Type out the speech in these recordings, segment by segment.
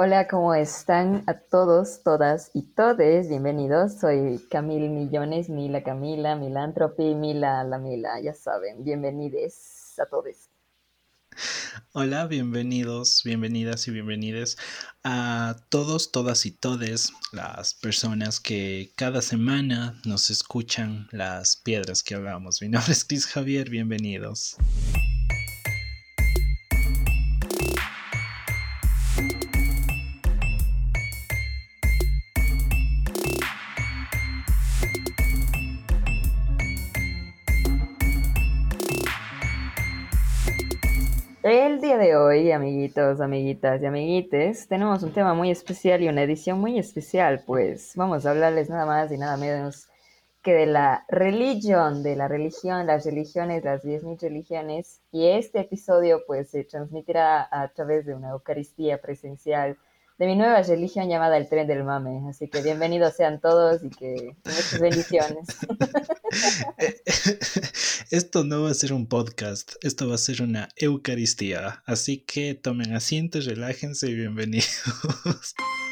Hola, ¿cómo están a todos, todas y todes? Bienvenidos. Soy Camil Millones, Mila Camila, Milantropi, Mila la Mila, ya saben. Bienvenidos a todos. Hola, bienvenidos, bienvenidas y bienvenides a todos, todas y todes las personas que cada semana nos escuchan las piedras que hablamos. Mi nombre es Chris Javier, bienvenidos. El día de hoy, amiguitos, amiguitas y amiguites, tenemos un tema muy especial y una edición muy especial, pues vamos a hablarles nada más y nada menos que de la religión, de la religión, las religiones, las 10.000 religiones, y este episodio pues se transmitirá a través de una Eucaristía presencial de mi nueva religión llamada el tren del mame. Así que bienvenidos sean todos y que muchas bendiciones. Esto no va a ser un podcast, esto va a ser una Eucaristía. Así que tomen asiento, relájense y bienvenidos.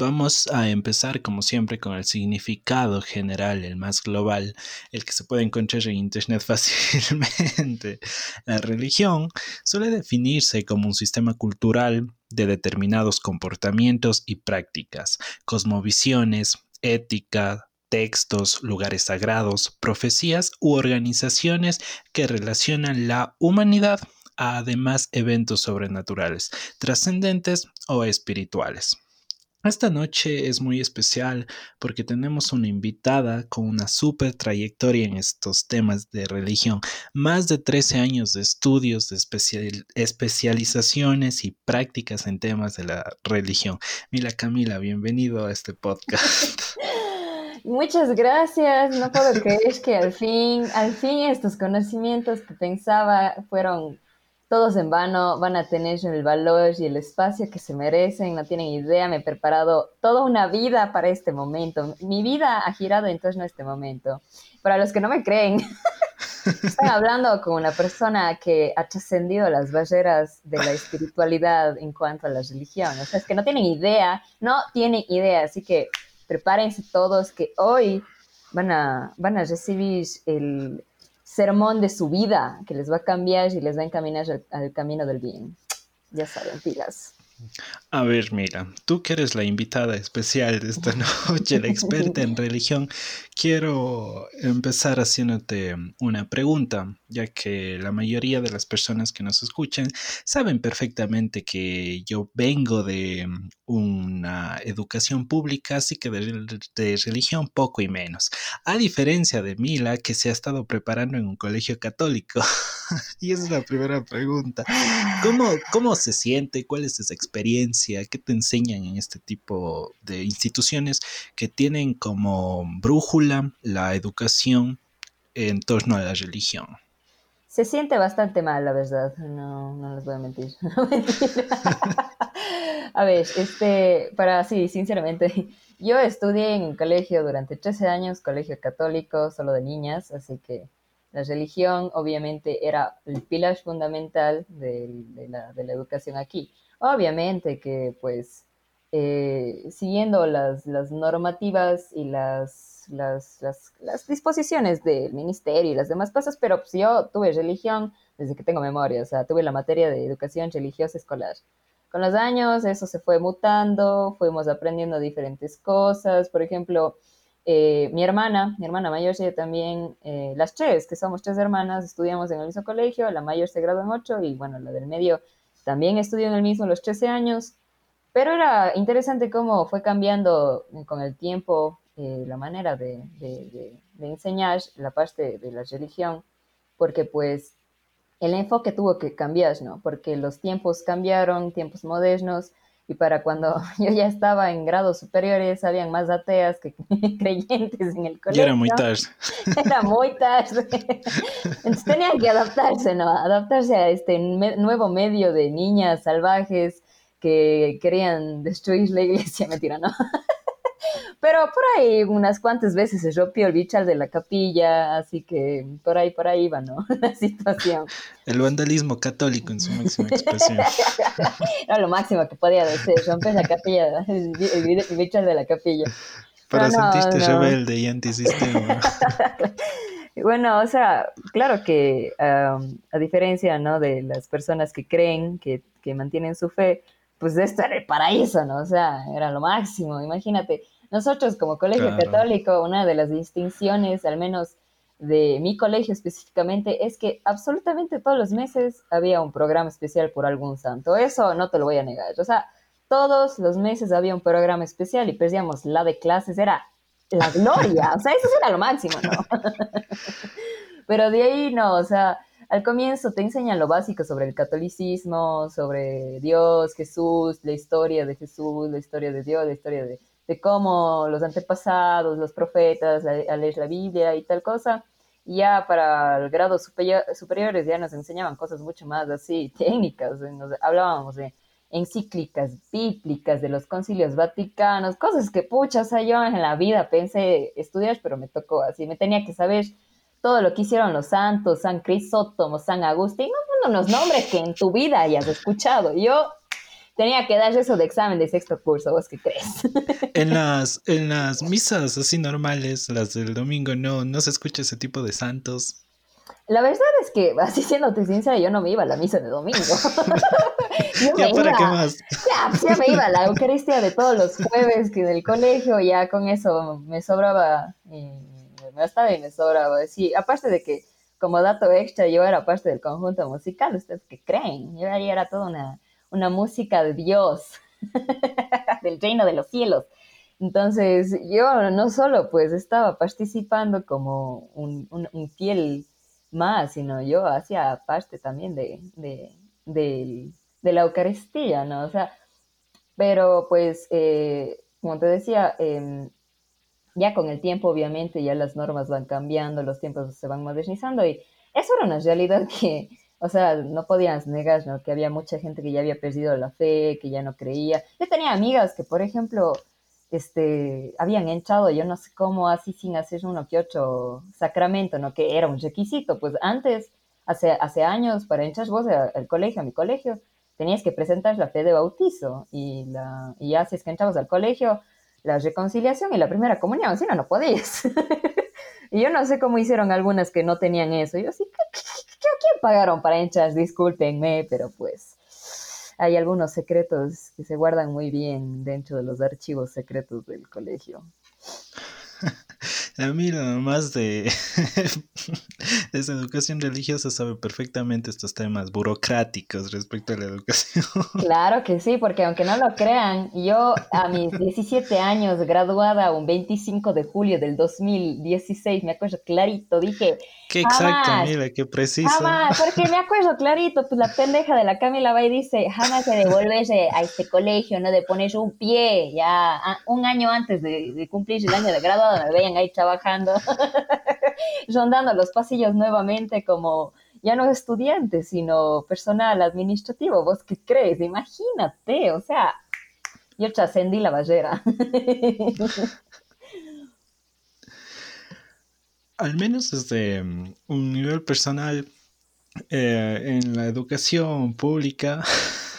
Vamos a empezar como siempre con el significado general, el más global, el que se puede encontrar en Internet fácilmente. La religión suele definirse como un sistema cultural de determinados comportamientos y prácticas, cosmovisiones, ética, textos, lugares sagrados, profecías u organizaciones que relacionan la humanidad a además eventos sobrenaturales, trascendentes o espirituales. Esta noche es muy especial porque tenemos una invitada con una súper trayectoria en estos temas de religión, más de 13 años de estudios, de especializaciones y prácticas en temas de la religión. Mila Camila, bienvenido a este podcast. Muchas gracias, no puedo creer que al fin, al fin estos conocimientos que pensaba fueron todos en vano, van a tener el valor y el espacio que se merecen, no tienen idea, me he preparado toda una vida para este momento. Mi vida ha girado en torno a este momento. Para los que no me creen, estoy hablando con una persona que ha trascendido las barreras de la espiritualidad en cuanto a la religión. O sea, es que no tienen idea, no tienen idea, así que prepárense todos que hoy van a, van a recibir el, sermón de su vida que les va a cambiar y les va a encaminar al, camino del bien. Ya saben, pilas. A ver, mira, tú que eres la invitada especial de esta noche, la experta en religión, quiero empezar haciéndote una pregunta, ya que la mayoría de las personas que nos escuchan saben perfectamente que yo vengo de una educación pública, así que de, religión poco y menos. A diferencia de Mila, que se ha estado preparando en un colegio católico. y esa es la primera pregunta. ¿Cómo, ¿Cómo se siente? ¿Cuál es esa experiencia? ¿Qué te enseñan en este tipo de instituciones que tienen como brújula la educación en torno a la religión? Se siente bastante mal, la verdad. No, no les voy a mentir. a ver, este, para sí, sinceramente, yo estudié en un colegio durante 13 años, colegio católico, solo de niñas, así que la religión obviamente era el pilar fundamental de, la, de la, educación aquí. Obviamente que pues eh, siguiendo las, las normativas y las las, disposiciones del ministerio y las demás cosas, pero pues yo tuve religión desde que tengo memoria, o sea, tuve la materia de educación religiosa escolar. Con los años eso se fue mutando, fuimos aprendiendo diferentes cosas, por ejemplo, eh, mi hermana, mi hermana mayor, ella también, eh, las tres, que somos tres hermanas, estudiamos en el mismo colegio, la mayor se graduó en ocho y bueno, la del medio también estudió en el mismo los 13 años, pero era interesante cómo fue cambiando con el tiempo eh, la manera de, enseñar la parte de la religión, porque pues el enfoque tuvo que cambiar, ¿no? Porque los tiempos cambiaron, tiempos modernos, y para cuando yo ya estaba en grados superiores, habían más ateas que creyentes en el colegio. Y era muy tarde. Era muy tarde. Entonces tenían que adaptarse, ¿no? Adaptarse a este nuevo medio de niñas salvajes que querían destruir la iglesia, mentira, ¿no? Pero por ahí unas cuantas veces se rompió el bichal de la capilla, así que por ahí, por ahí iba, ¿no? La situación. El vandalismo católico en su máxima expresión. Era lo máximo que podía decir, romper la capilla, el, bichal de la capilla. Para sentirte rebelde y antisistema. bueno, o sea, claro que a diferencia, ¿no? De las personas que creen, que, que mantienen su fe, pues esto era el paraíso, ¿no? O sea, era lo máximo, imagínate. Nosotros como colegio católico, una de las distinciones, al menos de mi colegio específicamente, es que absolutamente todos los meses había un programa especial por algún santo. Eso no te lo voy a negar. O sea, todos los meses había un programa especial y perdíamos la de clases, era la gloria. O sea, eso era lo máximo, ¿no? Pero de ahí no, o sea, al comienzo te enseñan lo básico sobre el catolicismo, sobre Dios, Jesús, la historia de Jesús, la historia de Dios, la historia de, cómo los antepasados, los profetas, a leer la Biblia y tal cosa. Y ya para el grado superiores ya nos enseñaban cosas mucho más así técnicas, hablábamos de encíclicas bíblicas de los concilios vaticanos, cosas que pucha, o sea, yo en la vida pensé estudiar, pero me tocó así, me tenía que saber todo lo que hicieron los santos, San Crisóstomo, San Agustín, no, unos nombres que en tu vida hayas escuchado. Yo tenía que dar eso de examen de sexto curso, ¿vos qué crees? En las, en las misas así normales, las del domingo, no, no se escucha ese tipo de santos. La verdad es que, así siéndote sincera, yo no me iba a la misa de domingo. ¿Ya para qué más? Ya, pues ya me iba a la Eucaristía de todos los jueves que del colegio, ya con eso me sobraba me estaba y me sobraba. Sí, aparte de que, como dato extra, yo era parte del conjunto musical, ¿ustedes qué creen? Yo ahí era toda una, una música de Dios, del reino de los cielos. Entonces, yo no solo pues estaba participando como un, un, fiel más, sino yo hacía parte también de, de, de, la Eucaristía, ¿no? O sea, pero pues, eh, como te decía, eh, ya con el tiempo, obviamente, ya las normas van cambiando, los tiempos se van modernizando y eso era una realidad que, o sea, no podías negar, ¿no? Que había mucha gente que ya había perdido la fe, que ya no creía. Yo tenía amigas que, por ejemplo, este, habían entrado, yo no sé cómo, así sin hacer uno que otro sacramento, ¿no? Que era un requisito. Pues antes, hace, hace años, para entrar vos al colegio, a mi colegio, tenías que presentar la fe de bautizo y, la, y ya si es que entrabas al colegio, la reconciliación y la primera comunión, si no, no podías. y yo no sé cómo hicieron algunas que no tenían eso. Yo sí, ¿qué, quién pagaron para hinchas? Discúlpenme, pero pues hay algunos secretos que se guardan muy bien dentro de los archivos secretos del colegio. A mí nada más de esa educación religiosa sabe perfectamente estos temas burocráticos respecto a la educación. Claro que sí, porque aunque no lo crean, yo a mis 17 años, graduada un 25 de julio del 2016, me acuerdo clarito, dije... Qué exacto, mira, qué preciso. Jamás, porque me acuerdo clarito, pues la pendeja de la Camila va y dice, jamás se devolverse a este colegio, ¿no? De poner un pie, ya un año antes de, de cumplir el año de graduado, me veían ahí trabajando, rondando los pasillos nuevamente como ya no estudiante, sino personal administrativo. ¿Vos qué crees? Imagínate, o sea, yo trascendí la barrera. Al menos desde mm, un nivel personal, eh, en la educación pública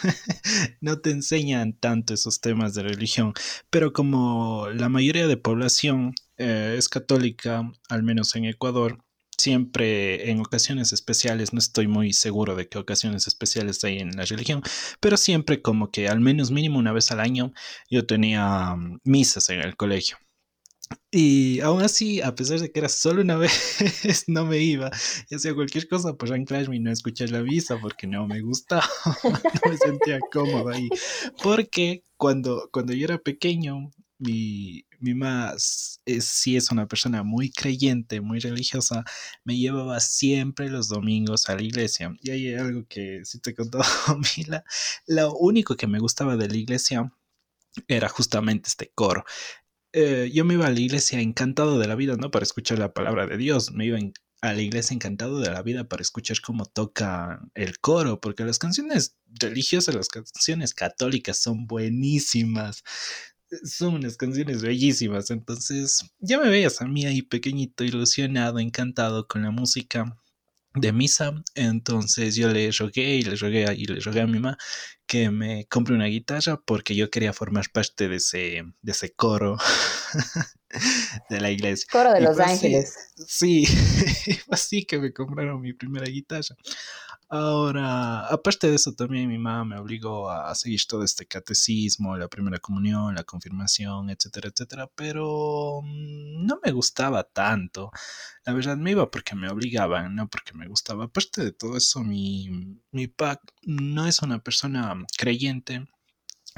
no te enseñan tanto esos temas de religión, pero como la mayoría de población eh, es católica, al menos en Ecuador, siempre en ocasiones especiales, no estoy muy seguro de qué ocasiones especiales hay en la religión, pero siempre como que al menos mínimo una vez al año yo tenía mm, misas en el colegio. Y aún así, a pesar de que era solo una vez, no me iba. Y hacía cualquier cosa por anclarme y no escuchar la visa porque no me gustaba. no me sentía cómodo ahí. Porque cuando, cuando yo era pequeño, mi, mi mamá es, sí es una persona muy creyente, muy religiosa, me llevaba siempre los domingos a la iglesia. Y hay algo que si te he contado, Mila, lo único que me gustaba de la iglesia era justamente este coro. Eh, yo me iba a la iglesia encantado de la vida, ¿no? Para escuchar la palabra de Dios. Me iba a la iglesia encantado de la vida para escuchar cómo toca el coro, porque las canciones religiosas, las canciones católicas son buenísimas. Son unas canciones bellísimas. Entonces, ya me veías a mí ahí pequeñito, ilusionado, encantado con la música de misa. Entonces yo le rogué y le rogué y le rogué a mi mamá que me compre una guitarra porque yo quería formar parte de ese, de ese coro de la iglesia. Coro de los Ángeles. Sí, así que me compraron mi primera guitarra. Ahora, aparte de eso, también mi mamá me obligó a seguir todo este catecismo, la primera comunión, la confirmación, etcétera, etcétera, pero mm, no me gustaba tanto. La verdad me iba porque me obligaban, no porque me gustaba. Aparte de todo eso, mi, mi pack no es una persona creyente,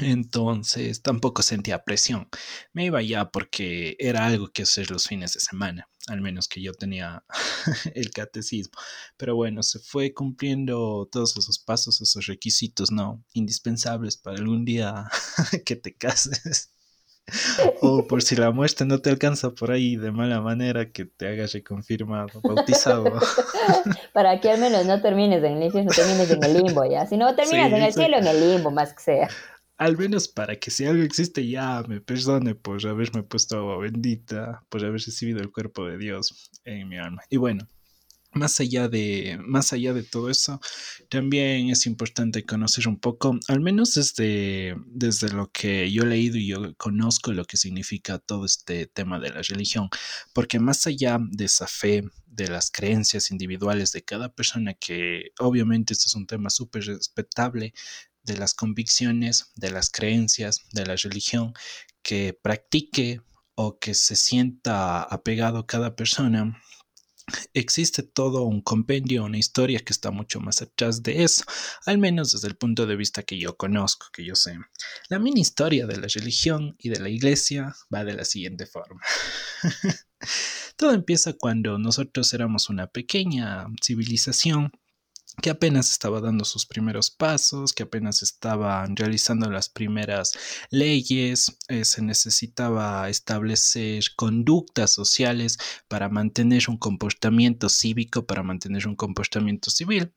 entonces tampoco sentía presión. Me iba ya porque era algo que hacer los fines de semana, al menos que yo tenía el catecismo. Pero bueno, se fue cumpliendo todos esos pasos, esos requisitos, ¿no? Indispensables para algún día que te cases. o por si la muerte no te alcanza por ahí de mala manera, que te hagas reconfirmado, bautizado. Para que al menos no termines en el infierno, no termines en el limbo, ¿ya? Si no terminas en el cielo, en el limbo, más que sea al menos para que si algo existe ya me perdone por haberme puesto agua bendita, por haber recibido el cuerpo de Dios en mi alma. Y bueno, más allá de, más allá de todo eso, también es importante conocer un poco, al menos desde, desde lo que yo he leído y yo conozco lo que significa todo este tema de la religión, porque más allá de esa fe, de las creencias individuales de cada persona, que obviamente este es un tema súper respetable, de las convicciones, de las creencias, de la religión que practique o que se sienta apegado cada persona, existe todo un compendio, una historia que está mucho más atrás de eso, al menos desde el punto de vista que yo conozco, que yo sé. La mini historia de la religión y de la iglesia va de la siguiente forma. todo empieza cuando nosotros éramos una pequeña civilización que apenas estaba dando sus primeros pasos, que apenas estaban realizando las primeras leyes, eh, se necesitaba establecer conductas sociales para mantener un comportamiento cívico, para mantener un comportamiento civil.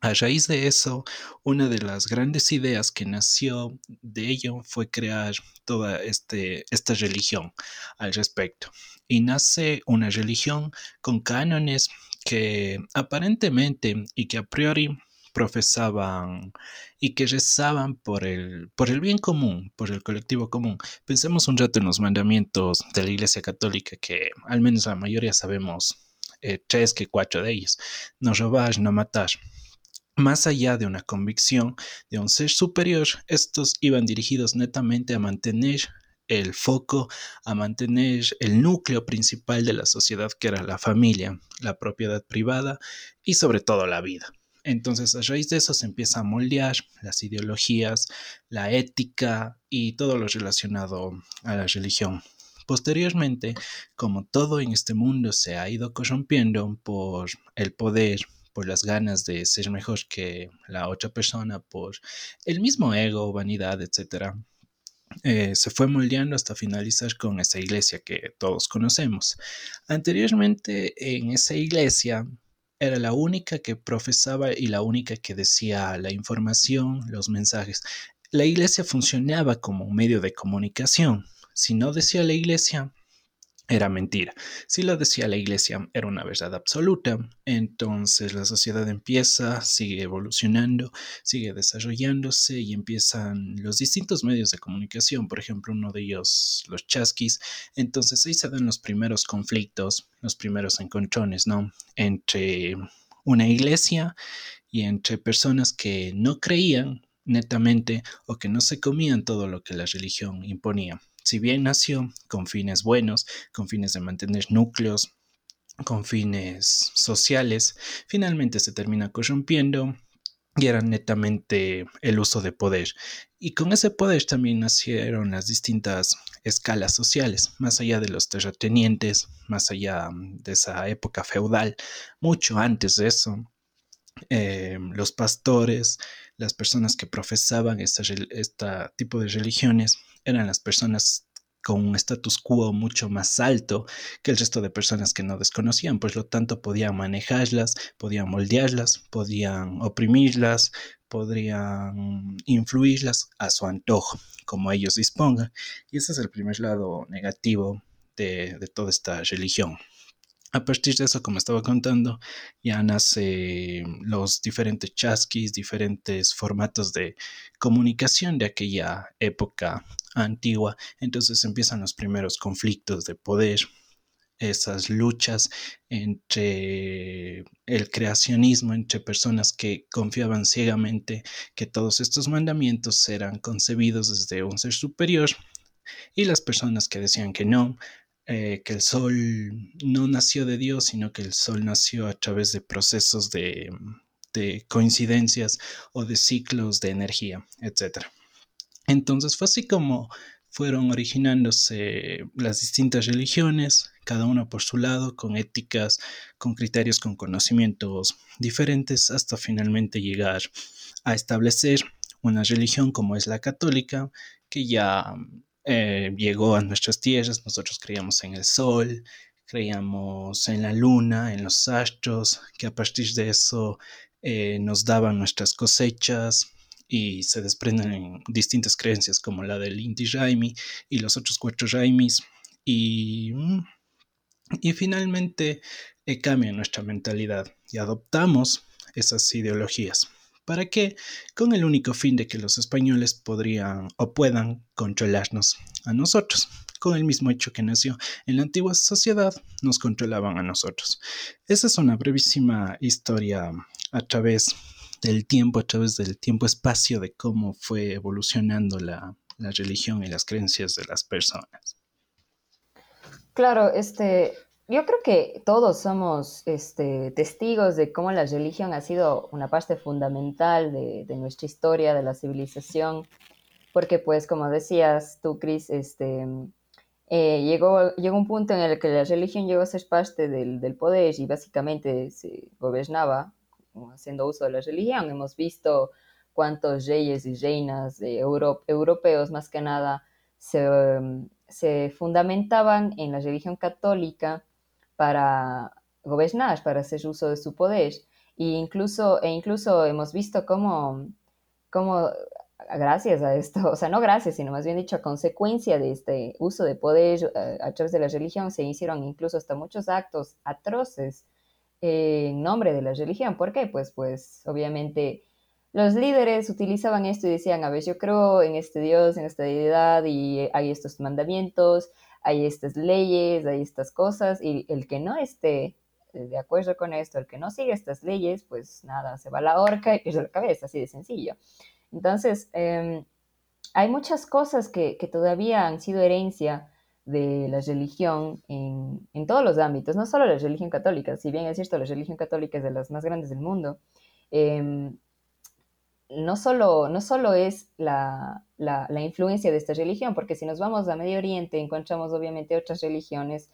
A raíz de eso, una de las grandes ideas que nació de ello fue crear toda este, esta religión al respecto. Y nace una religión con cánones que aparentemente y que a priori profesaban y que rezaban por el, por el bien común, por el colectivo común. Pensemos un rato en los mandamientos de la Iglesia Católica, que al menos la mayoría sabemos eh, tres que cuatro de ellos. No robar, no matar. Más allá de una convicción de un ser superior, estos iban dirigidos netamente a mantener el foco a mantener el núcleo principal de la sociedad que era la familia, la propiedad privada y sobre todo la vida. Entonces a raíz de eso se empieza a moldear las ideologías, la ética y todo lo relacionado a la religión. Posteriormente, como todo en este mundo se ha ido corrompiendo por el poder, por las ganas de ser mejor que la otra persona, por el mismo ego, vanidad, etc., eh, se fue moldeando hasta finalizar con esa iglesia que todos conocemos. Anteriormente en esa iglesia era la única que profesaba y la única que decía la información, los mensajes. La iglesia funcionaba como un medio de comunicación. Si no decía la iglesia, era mentira. Si lo decía la iglesia, era una verdad absoluta. Entonces la sociedad empieza, sigue evolucionando, sigue desarrollándose y empiezan los distintos medios de comunicación. Por ejemplo, uno de ellos, los chasquis. Entonces ahí se dan los primeros conflictos, los primeros encontrones, ¿no? Entre una iglesia y entre personas que no creían netamente o que no se comían todo lo que la religión imponía si bien nació con fines buenos, con fines de mantener núcleos, con fines sociales, finalmente se termina corrompiendo y era netamente el uso de poder. Y con ese poder también nacieron las distintas escalas sociales, más allá de los terratenientes, más allá de esa época feudal, mucho antes de eso. Eh, los pastores, las personas que profesaban este tipo de religiones, eran las personas con un status quo mucho más alto que el resto de personas que no desconocían, pues lo tanto podían manejarlas, podían moldearlas, podían oprimirlas, podrían influirlas a su antojo, como ellos dispongan. Y ese es el primer lado negativo de toda esta religión. A partir de eso, como estaba contando, ya nacen los diferentes chasquis, diferentes formatos de comunicación de aquella época antigua. Entonces empiezan los primeros conflictos de poder, esas luchas entre el creacionismo, entre personas que confiaban ciegamente que todos estos mandamientos eran concebidos desde un ser superior y las personas que decían que no, eh, que el sol no nació de Dios, sino que el sol nació a través de procesos de, de coincidencias o de ciclos de energía, etc. Entonces fue así como fueron originándose las distintas religiones, cada una por su lado, con éticas, con criterios, con conocimientos diferentes, hasta finalmente llegar a establecer una religión como es la católica, que ya eh, llegó a nuestras tierras, nosotros creíamos en el sol, creíamos en la luna, en los astros, que a partir de eso eh, nos daban nuestras cosechas y se desprenden en distintas creencias como la del Inti Raimi y los otros cuatro Raimis y, y finalmente eh, cambia nuestra mentalidad y adoptamos esas ideologías. ¿Para qué? Con el único fin de que los españoles podrían o puedan controlarnos a nosotros. Con el mismo hecho que nació en la antigua sociedad, nos controlaban a nosotros. Esa es una brevísima historia a través del tiempo, a través del tiempo-espacio, de cómo fue evolucionando la, la religión y las creencias de las personas. Claro, este, yo creo que todos somos este, testigos de cómo la religión ha sido una parte fundamental de, nuestra historia, de la civilización, porque pues como decías tú, Cris, este, eh, llegó, llegó un punto en el que la religión llegó a ser parte del, poder y básicamente se gobernaba haciendo uso de la religión. Hemos visto cuántos reyes y reinas europeos más que nada se fundamentaban en la religión católica para gobernar, para hacer uso de su poder. E incluso, e incluso hemos visto cómo, cómo, gracias a esto, o sea, no gracias, sino más bien dicho, a consecuencia de este uso de poder eh, a través de la religión, se hicieron incluso hasta muchos actos atroces en nombre de la religión. ¿Por qué? Pues, pues obviamente los líderes utilizaban esto y decían, a ver, yo creo en este Dios, en esta deidad y hay estos mandamientos hay estas leyes, hay estas cosas, y el que no esté de acuerdo con esto, el que no sigue estas leyes, pues nada, se va a la horca y pierde la cabeza, así de sencillo. Entonces, em, hay muchas cosas que, todavía han sido herencia de la religión en, en, todos los ámbitos, no solo la religión católica, si bien es cierto, la religión católica es de las más grandes del mundo, eh, no solo, no solo es la, influencia de esta religión, porque si nos vamos a Medio Oriente encontramos obviamente otras religiones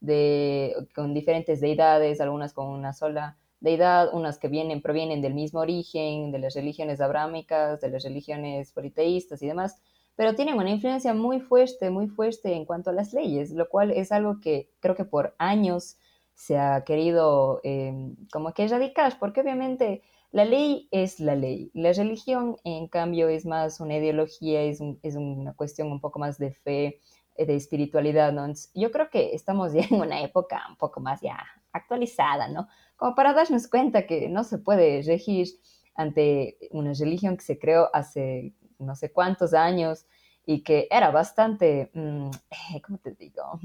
de, con diferentes deidades, algunas con una sola deidad, unas que vienen, provienen del mismo origen, de las religiones abrámicas, de las religiones politeístas y demás, pero tienen una influencia muy fuerte, muy fuerte en cuanto a las leyes, lo cual es algo que creo que por años se ha querido eh, como que erradicar, porque obviamente la ley es la ley. La religión, en cambio, es más una ideología, es, una cuestión un poco más de fe, eh, de espiritualidad, ¿no? yo creo que estamos ya en una época un poco más ya actualizada, ¿no? Como para darnos cuenta que no se puede regir ante una religión que se creó hace no sé cuántos años y que era bastante, mm, eh, ¿cómo te digo?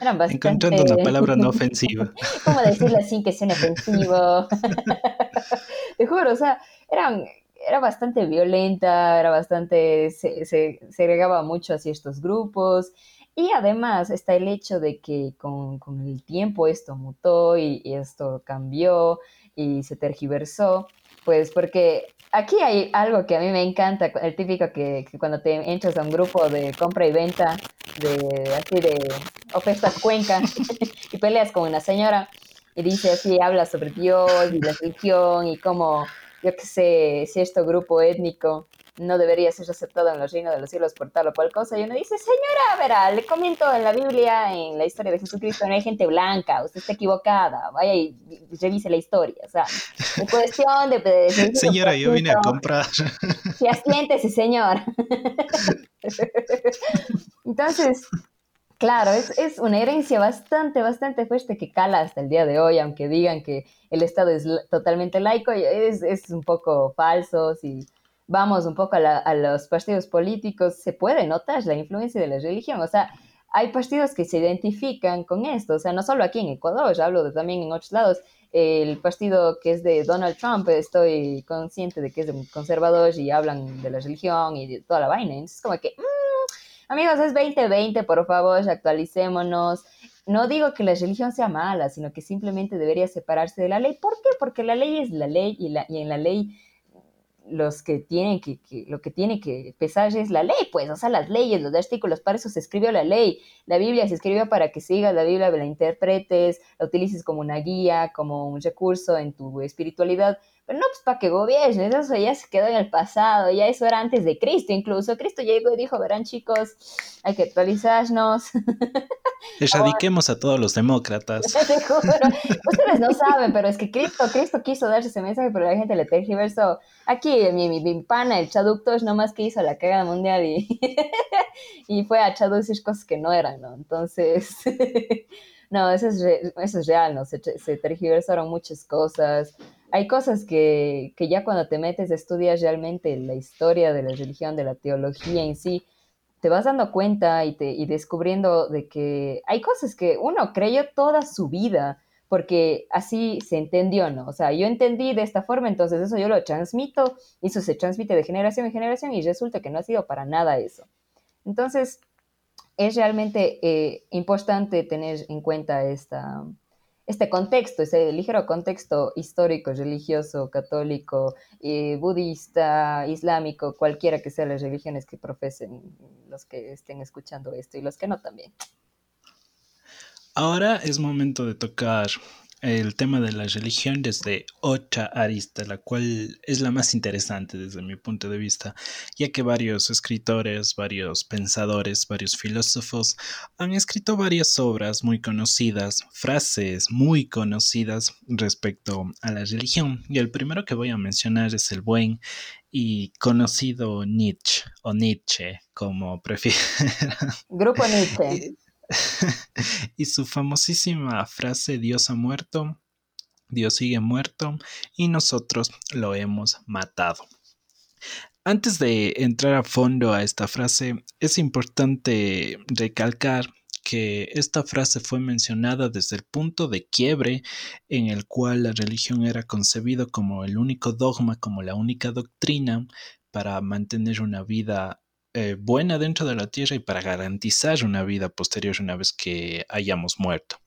Eran bastante... Encontrando una palabra no ofensiva. ¿Cómo decirlo así que sea ofensivo? te juro, o sea, eran, era bastante violenta, era bastante, se, se segregaba mucho hacia estos grupos Y además está el hecho de que con, el tiempo esto mutó y, esto cambió y se tergiversó, pues porque aquí hay algo que a mí me encanta, el típico que, cuando te entras a un grupo de compra y venta, de así de ofertas cuenca, y peleas con una señora y dice así, habla sobre Dios y la religión y cómo, yo qué sé, si este grupo étnico no debería ser aceptado en los reinos de los cielos por tal o cual cosa. Y uno dice, señora, verá, le comento en la Biblia, en la historia de Jesucristo, no hay gente blanca, usted está equivocada, vaya y revise la historia. O sea, en cuestión de... señora, yo vine a comprar. Sí, asiéntese, señor. Entonces, Claro, es, es, una herencia bastante, bastante fuerte que cala hasta el día de hoy, aunque digan que el Estado es totalmente laico, es, es un poco falso, si vamos un poco a, los partidos políticos, se puede notar la influencia de la religión. O sea, hay partidos que se identifican con esto. O sea, no solo aquí en Ecuador, ya hablo de, también en otros lados. El partido que es de Donald Trump, estoy consciente de que es de conservador y hablan de la religión y de toda la vaina. es como que, mm, amigos, es 2020, por favor, actualicémonos. No digo que la religión sea mala, sino que simplemente debería separarse de la ley. ¿Por qué? Porque la ley es la ley y, la, y en la ley los que tienen que, lo que tiene que pesar es la ley, pues, o sea, las leyes, los artículos, para eso se escribió la ley. La Biblia se escribió para que sigas la Biblia, la interpretes, la utilices como una guía, como un recurso en tu espiritualidad, pero no, pues para que gobiernes, eso ya se quedó en el pasado, ya eso era antes de Cristo incluso. Cristo llegó y dijo, verán chicos, hay que actualizarnos. Erradiquemos a todos los demócratas. Ustedes no saben, pero es que Cristo, Cristo quiso darse ese mensaje, pero la gente le tergiversó. Aquí mi, mi, mi pana, el Chaducto, es nomás que hizo la cagada mundial y, y fue a traducir cosas que no eran, ¿no? Entonces... No, eso es, eso es real, ¿no? Se, se tergiversaron muchas cosas hay cosas que, que, ya cuando te metes, estudias realmente la historia de la religión, de la teología en sí, te vas dando cuenta y, te, y descubriendo de que hay cosas que uno creyó toda su vida, porque así se entendió, ¿no? O sea, yo entendí de esta forma, entonces eso yo lo transmito, y eso se transmite de generación en generación y resulta que no ha sido para nada eso. Entonces, es realmente eh, importante tener en cuenta esta, este contexto, ese ligero contexto histórico, religioso, católico, eh, budista, islámico, cualquiera que sean las religiones que profesen los que estén escuchando esto y los que no también. Ahora es momento de tocar el tema de la religión desde otra arista, la cual es la más interesante desde mi punto de vista, ya que varios escritores, varios pensadores, varios filósofos han escrito varias obras muy conocidas, frases muy conocidas respecto a la religión. Y el primero que voy a mencionar es el buen y conocido Nietzsche o Nietzsche, como prefieran. Grupo Nietzsche. y su famosísima frase Dios ha muerto, Dios sigue muerto y nosotros lo hemos matado. Antes de entrar a fondo a esta frase, es importante recalcar que esta frase fue mencionada desde el punto de quiebre en el cual la religión era concebido como el único dogma, como la única doctrina para mantener una vida eh, buena dentro de la tierra y para garantizar una vida posterior una vez que hayamos muerto.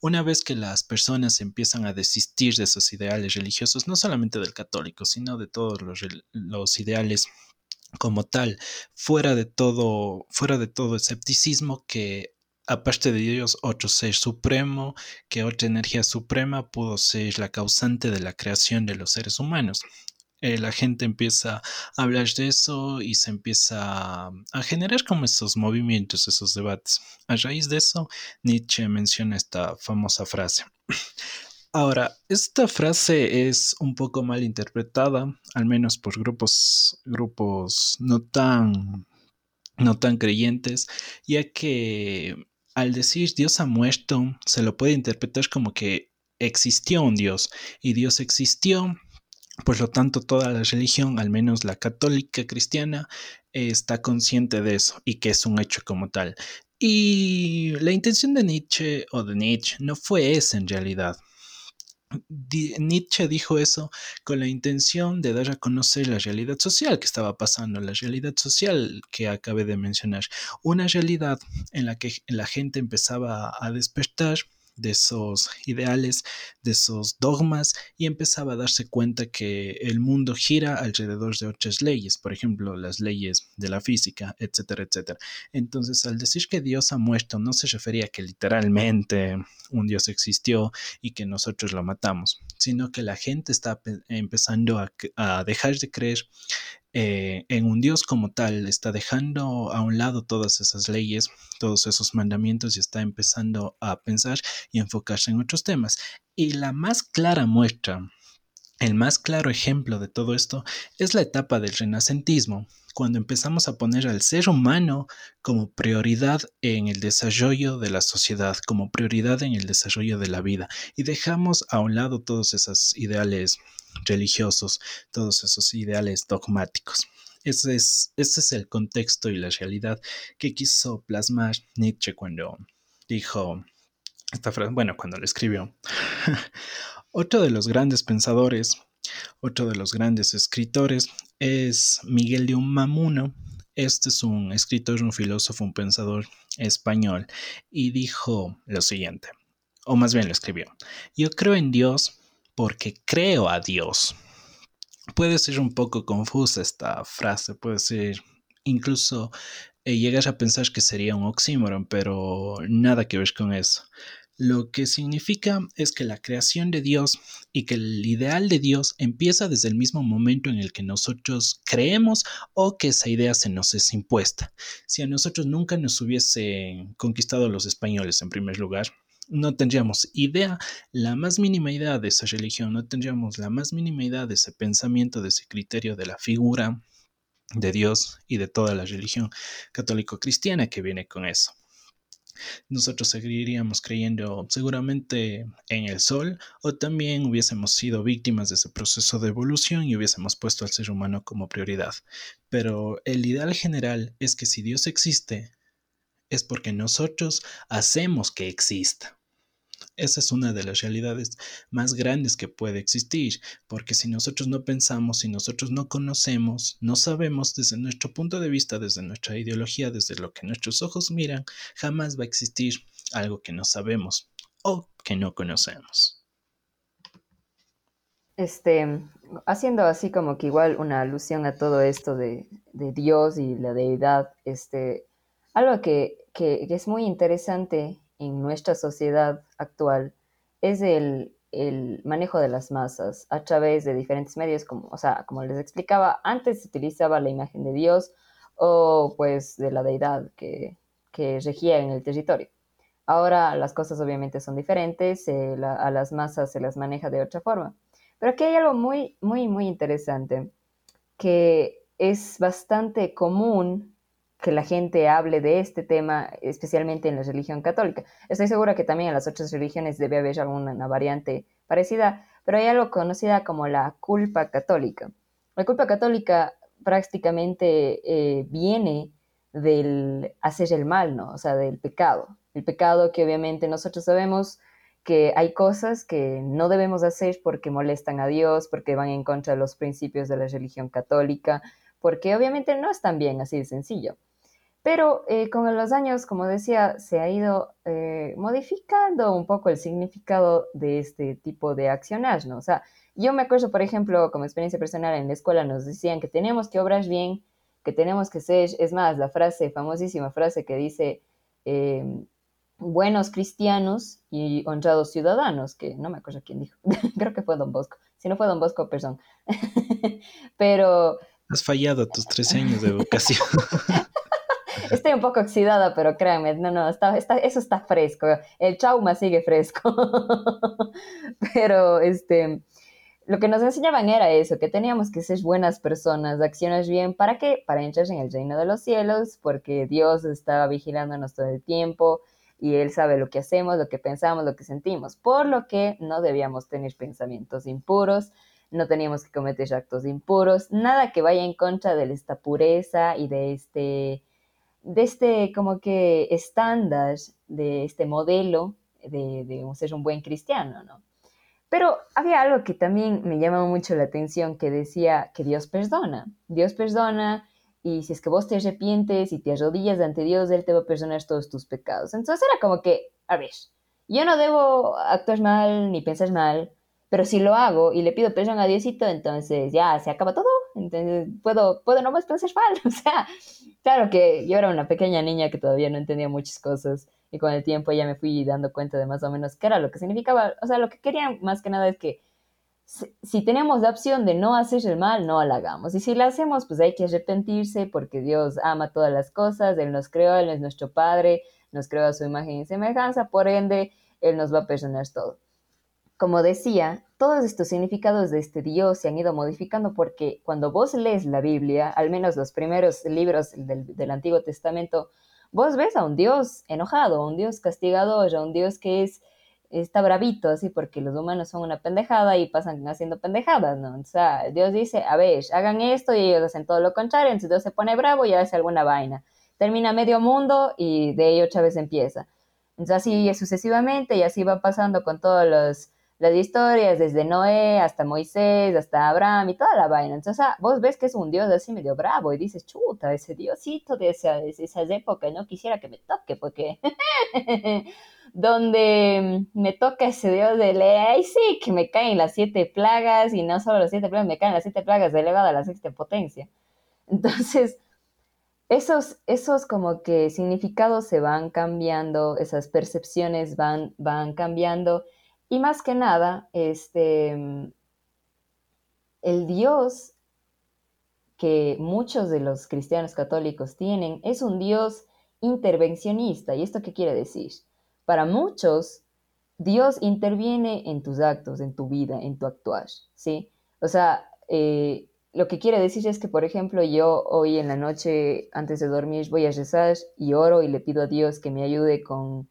Una vez que las personas empiezan a desistir de esos ideales religiosos, no solamente del católico, sino de todos los, los ideales como tal, fuera de todo, fuera de todo escepticismo que aparte de Dios, otro ser supremo, que otra energía suprema pudo ser la causante de la creación de los seres humanos. Eh, la gente empieza a hablar de eso y se empieza a generar como esos movimientos, esos debates. A raíz de eso, Nietzsche menciona esta famosa frase. Ahora, esta frase es un poco mal interpretada, al menos por grupos, grupos no tan, no tan creyentes, ya que al decir Dios ha muerto, se lo puede interpretar como que existió un Dios y Dios existió por lo tanto, toda la religión, al menos la católica cristiana, está consciente de eso y que es un hecho como tal. Y la intención de Nietzsche o de Nietzsche no fue esa en realidad. Nietzsche dijo eso con la intención de dar a conocer la realidad social que estaba pasando, la realidad social que acabé de mencionar, una realidad en la que la gente empezaba a despertar de esos ideales, de esos dogmas y empezaba a darse cuenta que el mundo gira alrededor de otras leyes, por ejemplo, las leyes de la física, etcétera, etcétera. Entonces, al decir que Dios ha muerto, no se refería a que literalmente un Dios existió y que nosotros lo matamos, sino que la gente está empezando a, a dejar de creer eh, en un Dios como tal, está dejando a un lado todas esas leyes, todos esos mandamientos y está empezando a pensar y enfocarse en otros temas. Y la más clara muestra, el más claro ejemplo de todo esto es la etapa del renacentismo, cuando empezamos a poner al ser humano como prioridad en el desarrollo de la sociedad, como prioridad en el desarrollo de la vida, y dejamos a un lado todos esos ideales religiosos, todos esos ideales dogmáticos. Ese es, ese es el contexto y la realidad que quiso plasmar Nietzsche cuando dijo esta frase, bueno, cuando lo escribió. otro de los grandes pensadores, otro de los grandes escritores es Miguel de Unamuno. Este es un escritor, un filósofo, un pensador español y dijo lo siguiente, o más bien lo escribió. Yo creo en Dios porque creo a Dios. Puede ser un poco confusa esta frase, puede ser incluso eh, llegas a pensar que sería un oxímoron, pero nada que ver con eso. Lo que significa es que la creación de Dios y que el ideal de Dios empieza desde el mismo momento en el que nosotros creemos o que esa idea se nos es impuesta. Si a nosotros nunca nos hubiesen conquistado los españoles en primer lugar, no tendríamos idea, la más mínima idea de esa religión, no tendríamos la más mínima idea de ese pensamiento, de ese criterio de la figura de Dios y de toda la religión católico-cristiana que viene con eso. Nosotros seguiríamos creyendo seguramente en el sol o también hubiésemos sido víctimas de ese proceso de evolución y hubiésemos puesto al ser humano como prioridad. Pero el ideal general es que si Dios existe, es porque nosotros hacemos que exista. Esa es una de las realidades más grandes que puede existir, porque si nosotros no pensamos, si nosotros no conocemos, no sabemos desde nuestro punto de vista, desde nuestra ideología, desde lo que nuestros ojos miran, jamás va a existir algo que no sabemos o que no conocemos. Este, haciendo así como que igual una alusión a todo esto de, de Dios y la deidad, este, algo que, que, es muy interesante en nuestra sociedad actual es el, el, manejo de las masas a través de diferentes medios, como, o sea, como les explicaba, antes se utilizaba la imagen de Dios o pues de la deidad que, que regía en el territorio. Ahora las cosas obviamente son diferentes, a las masas se las maneja de otra forma. Pero aquí hay algo muy, muy, muy interesante que es bastante común que la gente hable de este tema, especialmente en la religión católica. Estoy segura que también en las otras religiones debe haber alguna variante parecida, pero hay algo conocida como la culpa católica. La culpa católica prácticamente eh, viene del hacer el mal, ¿no? O sea, del pecado. El pecado que obviamente nosotros sabemos que hay cosas que no debemos hacer porque molestan a Dios, porque van en contra de los principios de la religión católica, porque obviamente no es tan bien así de sencillo. Pero eh, con los años, como decía, se ha ido eh, modificando un poco el significado de este tipo de accionar, ¿no? O sea, yo me acuerdo, por ejemplo, como experiencia personal en la escuela nos decían que tenemos que obrar bien, que tenemos que ser, es más, la frase, famosísima frase que dice, em, buenos cristianos y honrados ciudadanos, que no me acuerdo quién dijo, creo que fue Don Bosco, si no fue Don Bosco, perdón. Pero... Has fallado tus tres años de educación. Estoy un poco oxidada, pero créanme, no, no, está, eso está fresco. El trauma sigue fresco. pero este, lo que nos enseñaban era eso, que teníamos que ser buenas personas, acciones bien. ¿Para qué? Para entrar en el reino de los cielos, porque Dios está vigilándonos todo el tiempo y Él sabe lo que hacemos, lo que pensamos, lo que sentimos. Por lo que no debíamos tener pensamientos impuros, no teníamos que cometer actos impuros, nada que vaya en contra de esta pureza y de este de este como que estándar, de este modelo de, de ser un buen cristiano, ¿no? Pero había algo que también me llamó mucho la atención, que decía que Dios perdona. Dios perdona y si es que vos te arrepientes y te arrodillas ante Dios, Él te va a perdonar todos tus pecados. Entonces era como que, a ver, yo no debo actuar mal ni pensar mal, pero si lo hago y le pido perdón a Diosito, entonces ya se acaba todo. Entonces puedo, puedo nomás pensar mal. O sea, claro que yo era una pequeña niña que todavía no entendía muchas cosas y con el tiempo ya me fui dando cuenta de más o menos qué era lo que significaba. O sea, lo que querían más que nada es que si, tenemos la opción de no hacer el mal, no la hagamos. Y si la hacemos, pues hay que arrepentirse porque Dios ama todas las cosas, Él nos creó, Él es nuestro Padre, nos creó a su imagen y semejanza, por ende, Él nos va a perdonar todo. Como decía, todos estos significados de este Dios se han ido modificando porque cuando vos lees la Biblia, al menos los primeros libros del, Antiguo Testamento, vos ves a un Dios enojado, a un Dios castigador, a un Dios que es está bravito, así, porque los humanos son una pendejada y pasan haciendo pendejadas, ¿no? O sea, Dios dice, a ver, hagan esto y ellos hacen todo lo contrario, entonces Dios se pone bravo y hace alguna vaina. Termina medio mundo y de ahí otra vez empieza. Entonces así sucesivamente y así va pasando con todas las historias, desde Noé hasta Moisés, hasta Abraham y toda la vaina. Entonces vos ves que es un Dios así medio bravo y dices, chuta, ese Diosito de, esa, de esas épocas, no quisiera que me toque porque... donde me toca ese Dios de ley, sí, que me caen las siete plagas, y no solo las siete plagas, me caen las siete plagas elevada a la sexta potencia. Entonces, esos, esos como que significados se van cambiando, esas percepciones van, van cambiando, y más que nada, este, el Dios que muchos de los cristianos católicos tienen es un Dios intervencionista. ¿Y esto qué quiere decir? Para muchos, Dios interviene en tus actos, en tu vida, en tu actuar, ¿sí? O sea, eh, lo que quiere decir es que, por ejemplo, yo hoy en la noche, antes de dormir, voy a rezar y oro y le pido a Dios que me ayude con,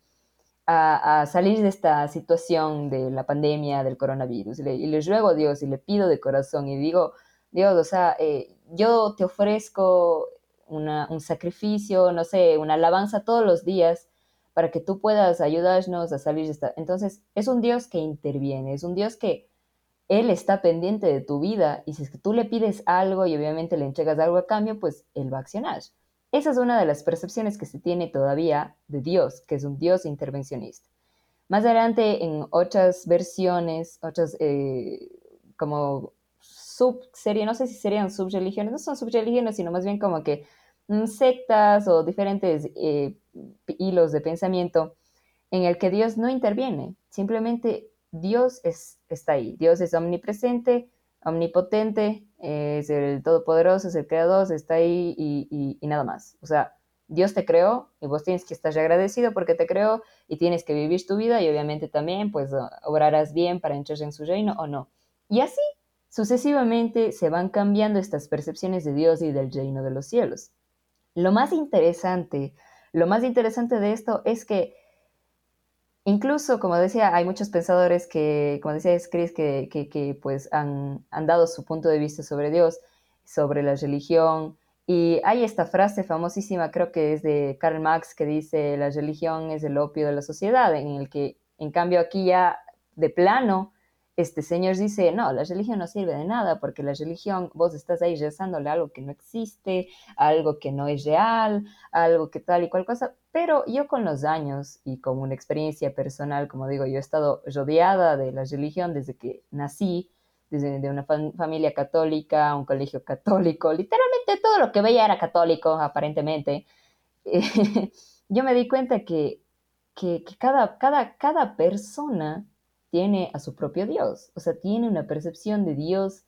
a, salir de esta situación de la pandemia del coronavirus. Y le, ruego a Dios y le pido de corazón y digo, Dios, o sea, eh, yo te ofrezco un sacrificio, no sé, una alabanza todos los días para que tú puedas ayudarnos a salir de esta. Entonces, es un Dios que interviene, es un Dios que Él está pendiente de tu vida y si es que tú le pides algo y obviamente le entregas algo a cambio, pues Él va a accionar. Esa es una de las percepciones que se tiene todavía de Dios, que es un Dios intervencionista. Más adelante, en otras versiones, otras eh, como subserie, no sé si serían subreligiones, no son subreligiones, sino más bien como que mm, sectas o diferentes eh, hilos de pensamiento en el que Dios no interviene, simplemente Dios es, está ahí, Dios es omnipresente, omnipotente, es el todopoderoso, es el creador, está ahí y, nada más. O sea, Dios te creó y vos tienes que estar agradecido porque te creó y tienes que vivir tu vida y obviamente también pues obrarás bien para entrar en su reino o no. Y así sucesivamente se van cambiando estas percepciones de Dios y del reino de los cielos. Lo más interesante lo más interesante de esto es que incluso, como decía, hay muchos pensadores que, como decía Chris, que, que, pues han, han, dado su punto de vista sobre Dios, sobre la religión. Y hay esta frase famosísima, creo que es de Karl Marx, que dice, la religión es el opio de la sociedad, en el que, en cambio, aquí ya de plano, este señor dice, no, la religión no sirve de nada porque la religión, vos estás ahí rezándole algo que no existe, algo que no es real, algo que tal y cual cosa, pero yo con los años y con una experiencia personal, como digo, yo he estado rodeada de la religión desde que nací, desde de una familia católica, un colegio católico, literalmente todo lo que veía era católico, aparentemente. yo me di cuenta que, que, que cada, cada, cada persona tiene a su propio Dios, o sea, tiene una percepción de Dios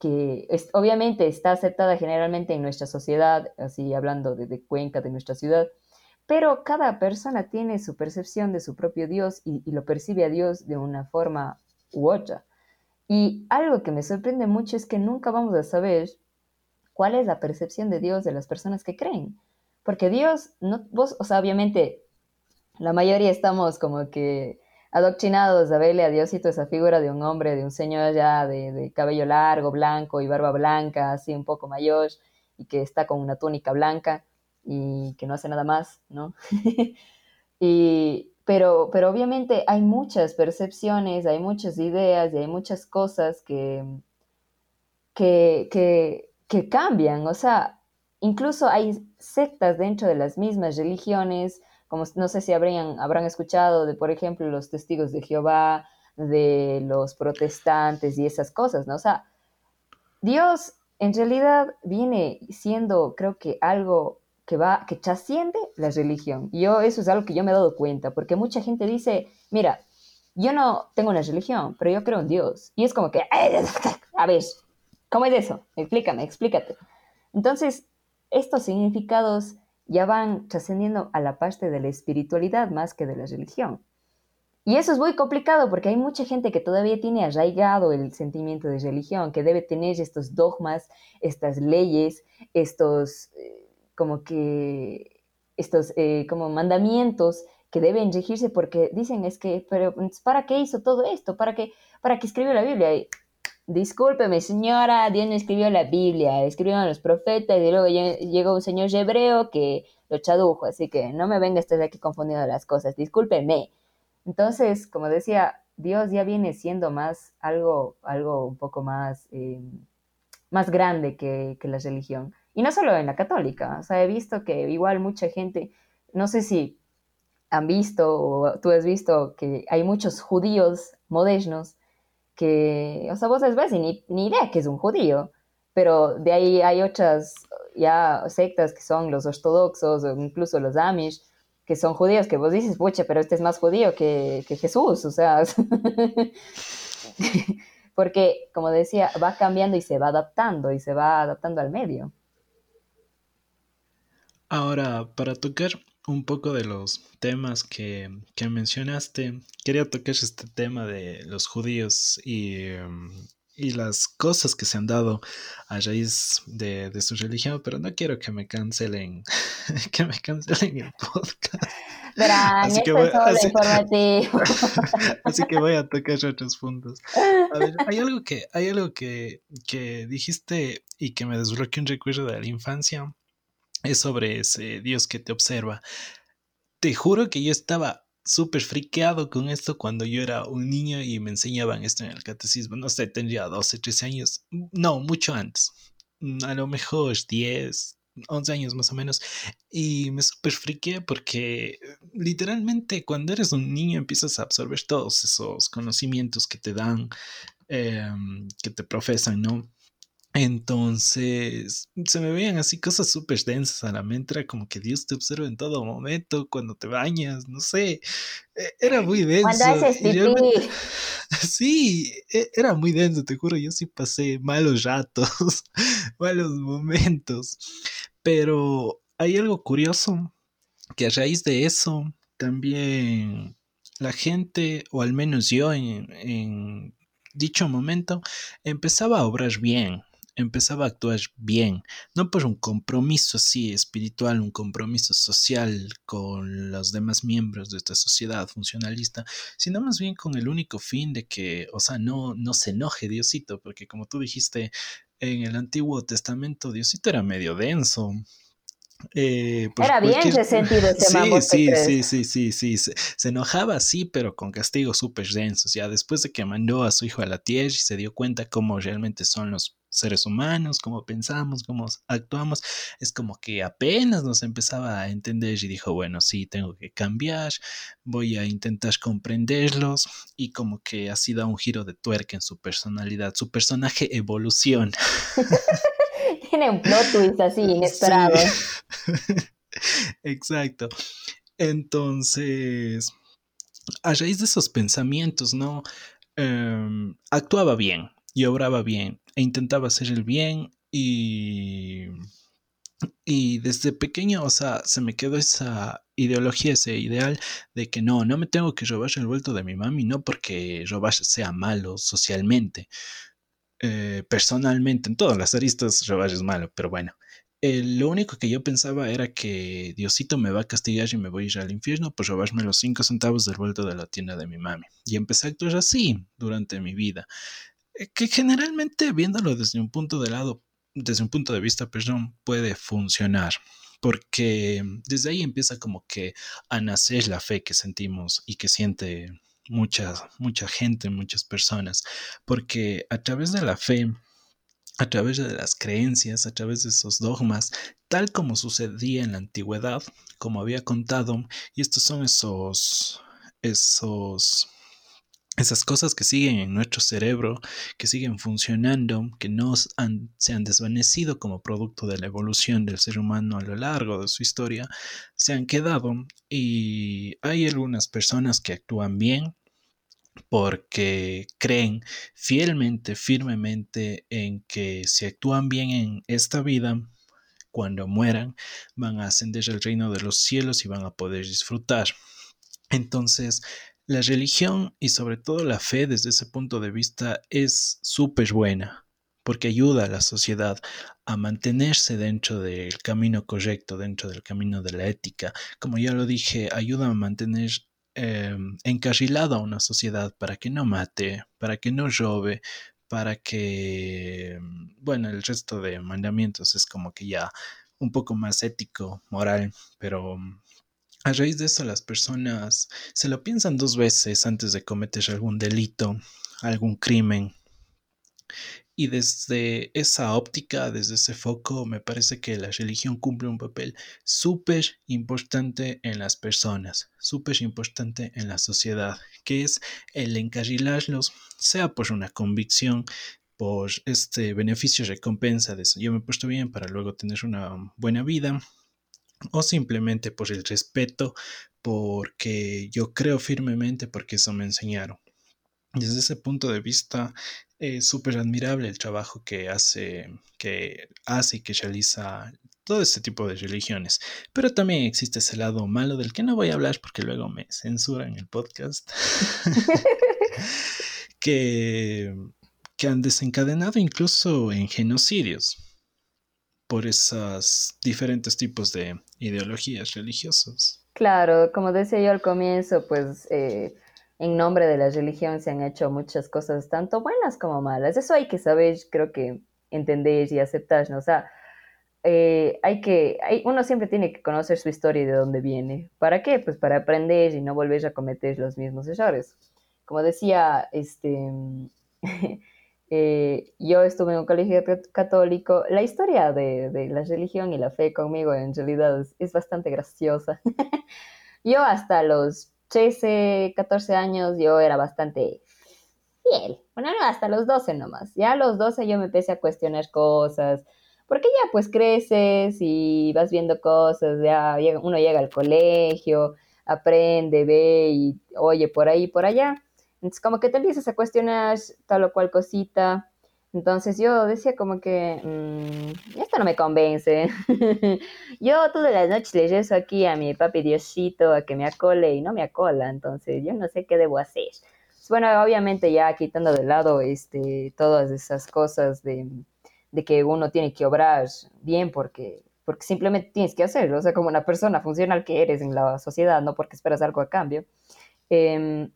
que es, obviamente está aceptada generalmente en nuestra sociedad, así hablando de, Cuenca, de nuestra ciudad, pero cada persona tiene su percepción de su propio Dios y, y, lo percibe a Dios de una forma u otra. Y algo que me sorprende mucho es que nunca vamos a saber cuál es la percepción de Dios de las personas que creen. Porque Dios, no, vos, o sea, obviamente la mayoría estamos como que adoctrinados a verle a Diosito esa figura de un hombre, de un señor ya de, cabello largo, blanco y barba blanca, así un poco mayor, y que está con una túnica blanca y que no hace nada más, ¿no? y, pero, pero obviamente hay muchas percepciones, hay muchas ideas y hay muchas cosas que, que, que, que cambian. O sea, incluso hay sectas dentro de las mismas religiones, como no sé si habrían, habrán escuchado de, por ejemplo, los testigos de Jehová, de los protestantes y esas cosas, ¿no? O sea, Dios en realidad viene siendo, creo que algo que va, que trasciende la religión. Yo, eso es algo que yo me he dado cuenta, porque mucha gente dice, mira, yo no tengo una religión, pero yo creo en Dios. Y es como que, a ver, ¿cómo es eso? Explícame, explícate. Entonces, estos significados ya van trascendiendo a la parte de la espiritualidad más que de la religión. Y eso es muy complicado porque hay mucha gente que todavía tiene arraigado el sentimiento de religión, que debe tener estos dogmas, estas leyes, estos eh, como que estos eh, como mandamientos que deben regirse porque dicen es que, pero ¿para qué hizo todo esto? ¿Para qué, para qué escribió la Biblia? Y, Discúlpeme, señora, Dios no escribió la Biblia, escribieron los profetas y luego llegó un señor hebreo que lo tradujo, así que no me venga estar aquí confundiendo las cosas, discúlpeme. Entonces, como decía, Dios ya viene siendo más algo, algo un poco más, eh, más grande que, que la religión. Y no solo en la católica, o sea, he visto que igual mucha gente, no sé si han visto o tú has visto que hay muchos judíos modernos que, o sea, vos ves y ni, ni idea que es un judío, pero de ahí hay otras ya sectas que son los ortodoxos o incluso los amish, que son judíos, que vos dices, pucha, pero este es más judío que, que Jesús, o sea, porque, como decía, va cambiando y se va adaptando y se va adaptando al medio. Ahora, para tocar un poco de los temas que, mencionaste, quería tocar este tema de los judíos y, em, y las cosas que se han dado a raíz de, su religión, pero no quiero que me cancelen, que me cancelen el podcast. así, que voy, así, así, que voy a tocar otros puntos. A ver, hay algo que, hay algo que, que dijiste y que me desbloqueó un recuerdo de la infancia es sobre ese Dios que te observa. Te juro que yo estaba súper friqueado con esto cuando yo era un niño y me enseñaban esto en el catecismo. No sé, tendría 12, 13 años. No, mucho antes. A lo mejor 10, 11 años más o menos. Y me súper friqué porque literalmente cuando eres un niño empiezas a absorber todos esos conocimientos que te dan, em, que te profesan, ¿no? Entonces, se me veían así cosas súper densas a la mente, como que Dios te observa en todo momento, cuando te bañas, no sé, e, era muy denso. Cuando haces pipí. Sí, e, era muy denso, te juro, yo sí pasé malos ratos, malos momentos, pero hay algo curioso, que a raíz de eso, también la gente, o al menos yo en, en dicho momento, empezaba a obrar bien empezaba a actuar bien, no por un compromiso así espiritual, un compromiso social con los demás miembros de esta sociedad funcionalista, sino más bien con el único fin de que, o sea, no, no se enoje Diosito, porque como tú dijiste, en el Antiguo Testamento Diosito era medio denso, eh, pues, Era bien resentido ese sí, sí, sí, sí, sí, sí, se, se, enojaba, sí, pero con castigos súper densos. Ya después de que mandó a su hijo a la tierra y se dio cuenta cómo realmente son los seres humanos, cómo pensamos, cómo actuamos, es como que apenas nos empezaba a entender y dijo, bueno, sí, tengo que cambiar, voy a intentar comprenderlos y como que ha sido un giro de tuerca en su personalidad, su personaje evoluciona. Tiene un plot twist así inesperado. Exacto. Entonces, a raíz de esos pensamientos, ¿no? Em, actuaba bien y obraba bien e intentaba hacer el bien y, y desde pequeño, o sea, se me quedó esa ideología, ese ideal de que no, no me tengo que robar el vuelto de mi mami, no porque robar sea malo socialmente, eh, personalmente, en todas las aristas robar es malo, pero bueno. Eh, lo único que yo pensaba era que Diosito me va a castigar y me voy a ir al infierno por robarme los cinco centavos del vuelto de la tienda de mi mami. Y empecé a actuar así durante mi vida. Eh, que generalmente viéndolo desde un punto de lado, desde un punto de vista, perdón, puede funcionar. porque desde ahí empieza como que a nacer la fe que sentimos y que siente mucha, mucha gente, muchas personas, porque a través de la fe, a través de las creencias, a través de esos dogmas, tal como sucedía en la antigüedad, como había contado, y estos son esos, esos esas cosas que siguen en nuestro cerebro, que siguen funcionando, que no se han desvanecido como producto de la evolución del ser humano a lo largo de su historia, se han quedado y hay algunas personas que actúan bien porque creen fielmente, firmemente en que si actúan bien en esta vida, cuando mueran, van a ascender al reino de los cielos y van a poder disfrutar. Entonces, la religión y sobre todo la fe desde ese punto de vista es súper buena porque ayuda a la sociedad a mantenerse dentro del camino correcto, dentro del camino de la ética. Como ya lo dije, ayuda a mantener eh, encarrilada a una sociedad para que no mate, para que no robe, para que, bueno, el resto de mandamientos es como que ya un poco más ético, moral, pero a raíz de eso las personas se lo piensan dos veces antes de cometer algún delito, algún crimen. Y desde esa óptica, desde ese foco, me parece que la religión cumple un papel súper importante en las personas, súper importante en la sociedad, que es el encarrilarlos, sea por una convicción, por este beneficio recompensa de. Yo me he puesto bien para luego tener una buena vida, o simplemente por el respeto, porque yo creo firmemente porque eso me enseñaron. Desde ese punto de vista, es súper admirable el trabajo que hace, que hace y que realiza todo este tipo de religiones. Pero también existe ese lado malo del que no voy a hablar porque luego me censuran el podcast. que, que han desencadenado incluso en genocidios por esos diferentes tipos de ideologías religiosas. Claro, como decía yo al comienzo, pues eh, en nombre de la religión se han hecho muchas cosas, tanto buenas como malas. Eso hay que saber, creo que entender y aceptar, ¿no? O sea, eh, hay que, hay, uno siempre tiene que conocer su historia y de dónde viene. ¿Para qué? Pues para aprender y no volver a cometer los mismos errores. Como decía, este... Eh, yo estuve en un colegio católico. La historia de, la religión y la fe conmigo en realidad es, bastante graciosa. yo hasta los 13, 14 años yo era bastante fiel. Bueno, no, hasta los 12 nomás. Ya a los 12 yo me empecé a cuestionar cosas. Porque ya pues creces y vas viendo cosas, ya uno llega al colegio, aprende, ve y oye por ahí, por allá. Entonces, como que te empiezas a cuestionar tal o cual cosita. Entonces yo decía como que, mm, esto no me convence. yo todas las noches le rezo aquí a mi papi Diosito a que me acole y no me acola. Entonces yo no sé qué debo hacer. Bueno, obviamente ya quitando de lado este, todas esas cosas de, de que uno tiene que obrar bien porque, porque simplemente tienes que hacerlo. O sea, como una persona funcional que eres en la sociedad, no porque esperas algo a cambio. Eh,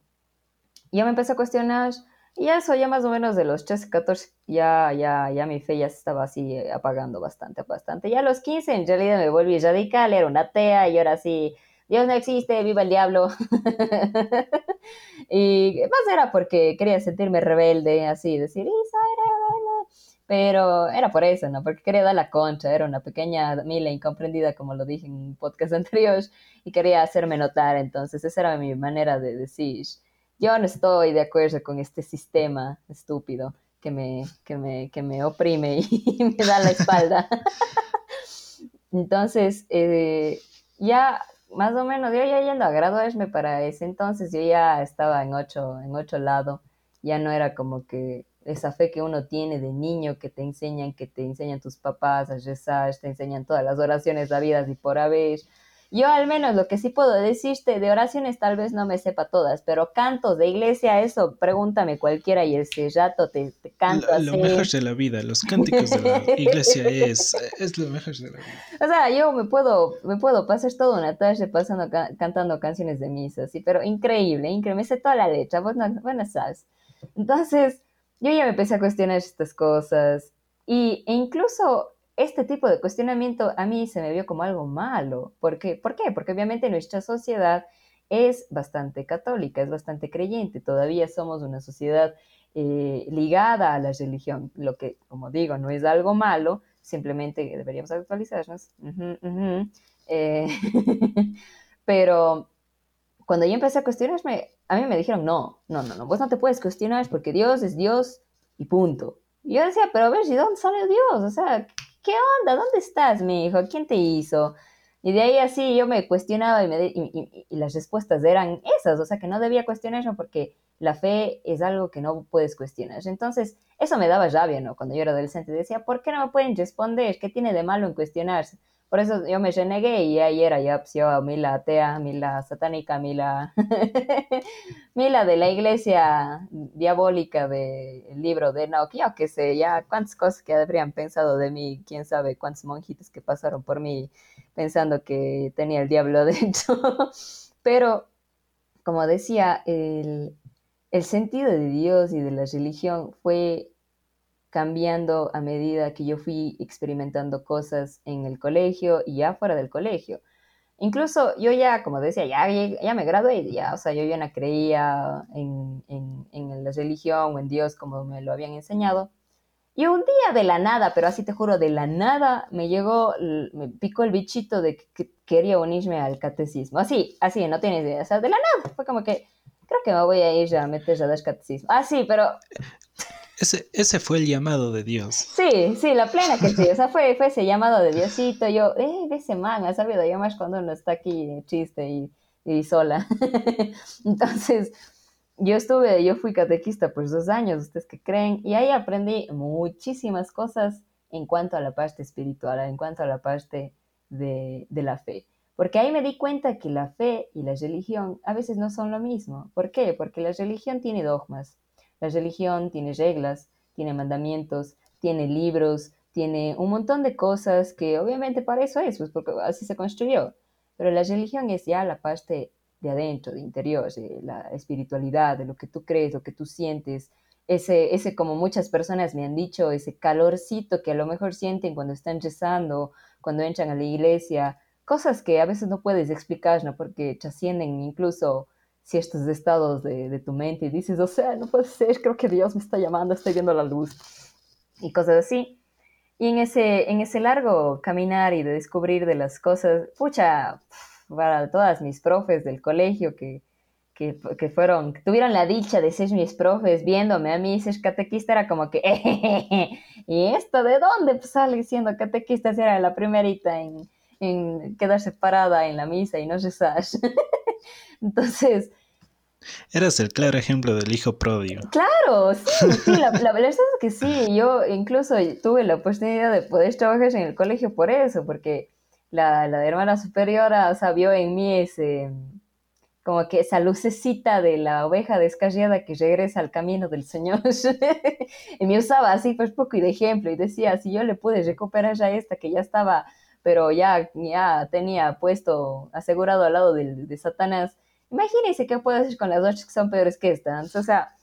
yo me empecé a cuestionar, y eso ya más o menos de los 13, 14, ya, ya, ya mi fe ya se estaba así eh, apagando bastante, bastante. Ya a los 15 en realidad me volví radical, era una atea y ahora sí, Dios no existe, viva el diablo. y más era porque quería sentirme rebelde, así, decir, soy rebelde. Pero era por eso, ¿no? Porque quería dar la concha, era una pequeña mila incomprendida, como lo dije en un podcast anterior, y quería hacerme notar. Entonces, esa era mi manera de decir, yo no estoy de acuerdo con este sistema estúpido que me, que me, que me oprime y me da la espalda. entonces, eh, ya más o menos, yo ya yendo a graduarme para ese entonces, yo ya estaba en ocho, en ocho lado, ya no era como que esa fe que uno tiene de niño que te enseñan, que te enseñan tus papás a rezar, te enseñan todas las oraciones la vida y por haber, yo al menos lo que sí puedo decirte de oraciones tal vez no me sepa todas, pero cantos de iglesia, eso pregúntame cualquiera y ese rato te, te canto lo, Lo mejor de la vida, los cánticos de la iglesia es, es lo mejor de la vida. O sea, yo me puedo, me puedo pasar toda una tarde pasando, cantando canciones de misa, sí, pero increíble, increíble, me sé toda la letra, vos no, sabes. Entonces, yo ya me empecé a cuestionar estas cosas y, e incluso este tipo de cuestionamiento a mí se me vio como algo malo. ¿Por qué? ¿Por qué? Porque obviamente nuestra sociedad es bastante católica, es bastante creyente, todavía somos una sociedad eh, ligada a la religión, lo que, como digo, no es algo malo, simplemente deberíamos actualizarnos. Eh, pero cuando yo empecé a cuestionarme, a mí me dijeron, no, no, no, no, vos no te puedes cuestionar porque Dios es Dios y punto. Y yo decía, pero a ver, ¿y dónde sale Dios? O sea, ¿qué onda? ¿Dónde estás, mi hijo? ¿Quién te hizo? Y de ahí así yo me cuestionaba y, me y, las respuestas eran esas, o sea que no debía cuestionarlo porque la fe es algo que no puedes cuestionar. Entonces, eso me daba rabia, ¿no? Cuando yo era adolescente decía, ¿por qué no me pueden responder? ¿Qué tiene de malo en cuestionarse? Por eso yo me renegué y ahí era ya, pues a mí la atea, mí la satánica, mí la, la de la iglesia diabólica del libro de no, yo que sé, ya cuántas cosas que habrían pensado de mí, quién sabe cuántos monjitos que pasaron por mí pensando que tenía el diablo dentro. Pero, como decía, el, el sentido de Dios y de la religión fue cambiando a medida que yo fui experimentando cosas en el colegio y ya fuera del colegio. Incluso yo ya, como decía, ya, ya me gradué, ya, o sea, yo ya no creía en, en, la religión o en Dios como me lo habían enseñado. Y un día de la nada, pero así te juro, de la nada, me llegó, me picó el bichito de que quería unirme al catecismo. Así, así, no tienes idea. O sea, de la nada, fue como que, creo que me voy a ir a meter a dar catecismo. Ah, sí, pero ese, ese fue el llamado de Dios. Sí, sí, la plena que sí. O sea, fue, fue ese llamado de Diosito. Yo, eh, ese man, ha sabido llamar cuando uno está aquí chiste y, y sola. Entonces, yo estuve, yo fui catequista por dos años, ustedes que creen, y ahí aprendí muchísimas cosas en cuanto a la parte espiritual, en cuanto a la parte de, de la fe. Porque ahí me di cuenta que la fe y la religión a veces no son lo mismo. ¿Por qué? Porque la religión tiene dogmas la religión tiene reglas, tiene mandamientos, tiene libros, tiene un montón de cosas que obviamente para eso es, pues porque así se construyó. Pero la religión es ya la parte de adentro, de interior, de la espiritualidad, de lo que tú crees, lo que tú sientes, ese, ese como muchas personas me han dicho, ese calorcito que a lo mejor sienten cuando están rezando, cuando entran a la iglesia, cosas que a veces no puedes explicar, ¿no? Porque trascienden incluso ciertos estados de, tu mente y dices, o sea, no puede ser, creo que Dios me está llamando, estoy viendo la luz y cosas así. Y en ese, en ese largo caminar y de descubrir de las cosas, pucha, para todas mis profes del colegio que, que, que, fueron, tuvieron la dicha de ser mis profes viéndome a mí ser catequista, era como que, ¿y esto de dónde sale siendo catequista? Si era la primerita en, en quedarse parada en la misa y no rezar. Entonces, Eras el claro ejemplo del hijo pródigo. Claro, sí, sí, la, verdad es que sí, yo incluso tuve la oportunidad de poder trabajar en el colegio por eso, porque la, la hermana superiora, o vio en mí ese, como que esa lucecita de la oveja descarriada que regresa al camino del Señor. y me usaba así, pues poco y de ejemplo, y decía, si yo le pude recuperar a esta que ya estaba, pero ya, ya tenía puesto asegurado al lado de, de Satanás, Imagínense qué puedo hacer con las otras que son peores que estas. O sea,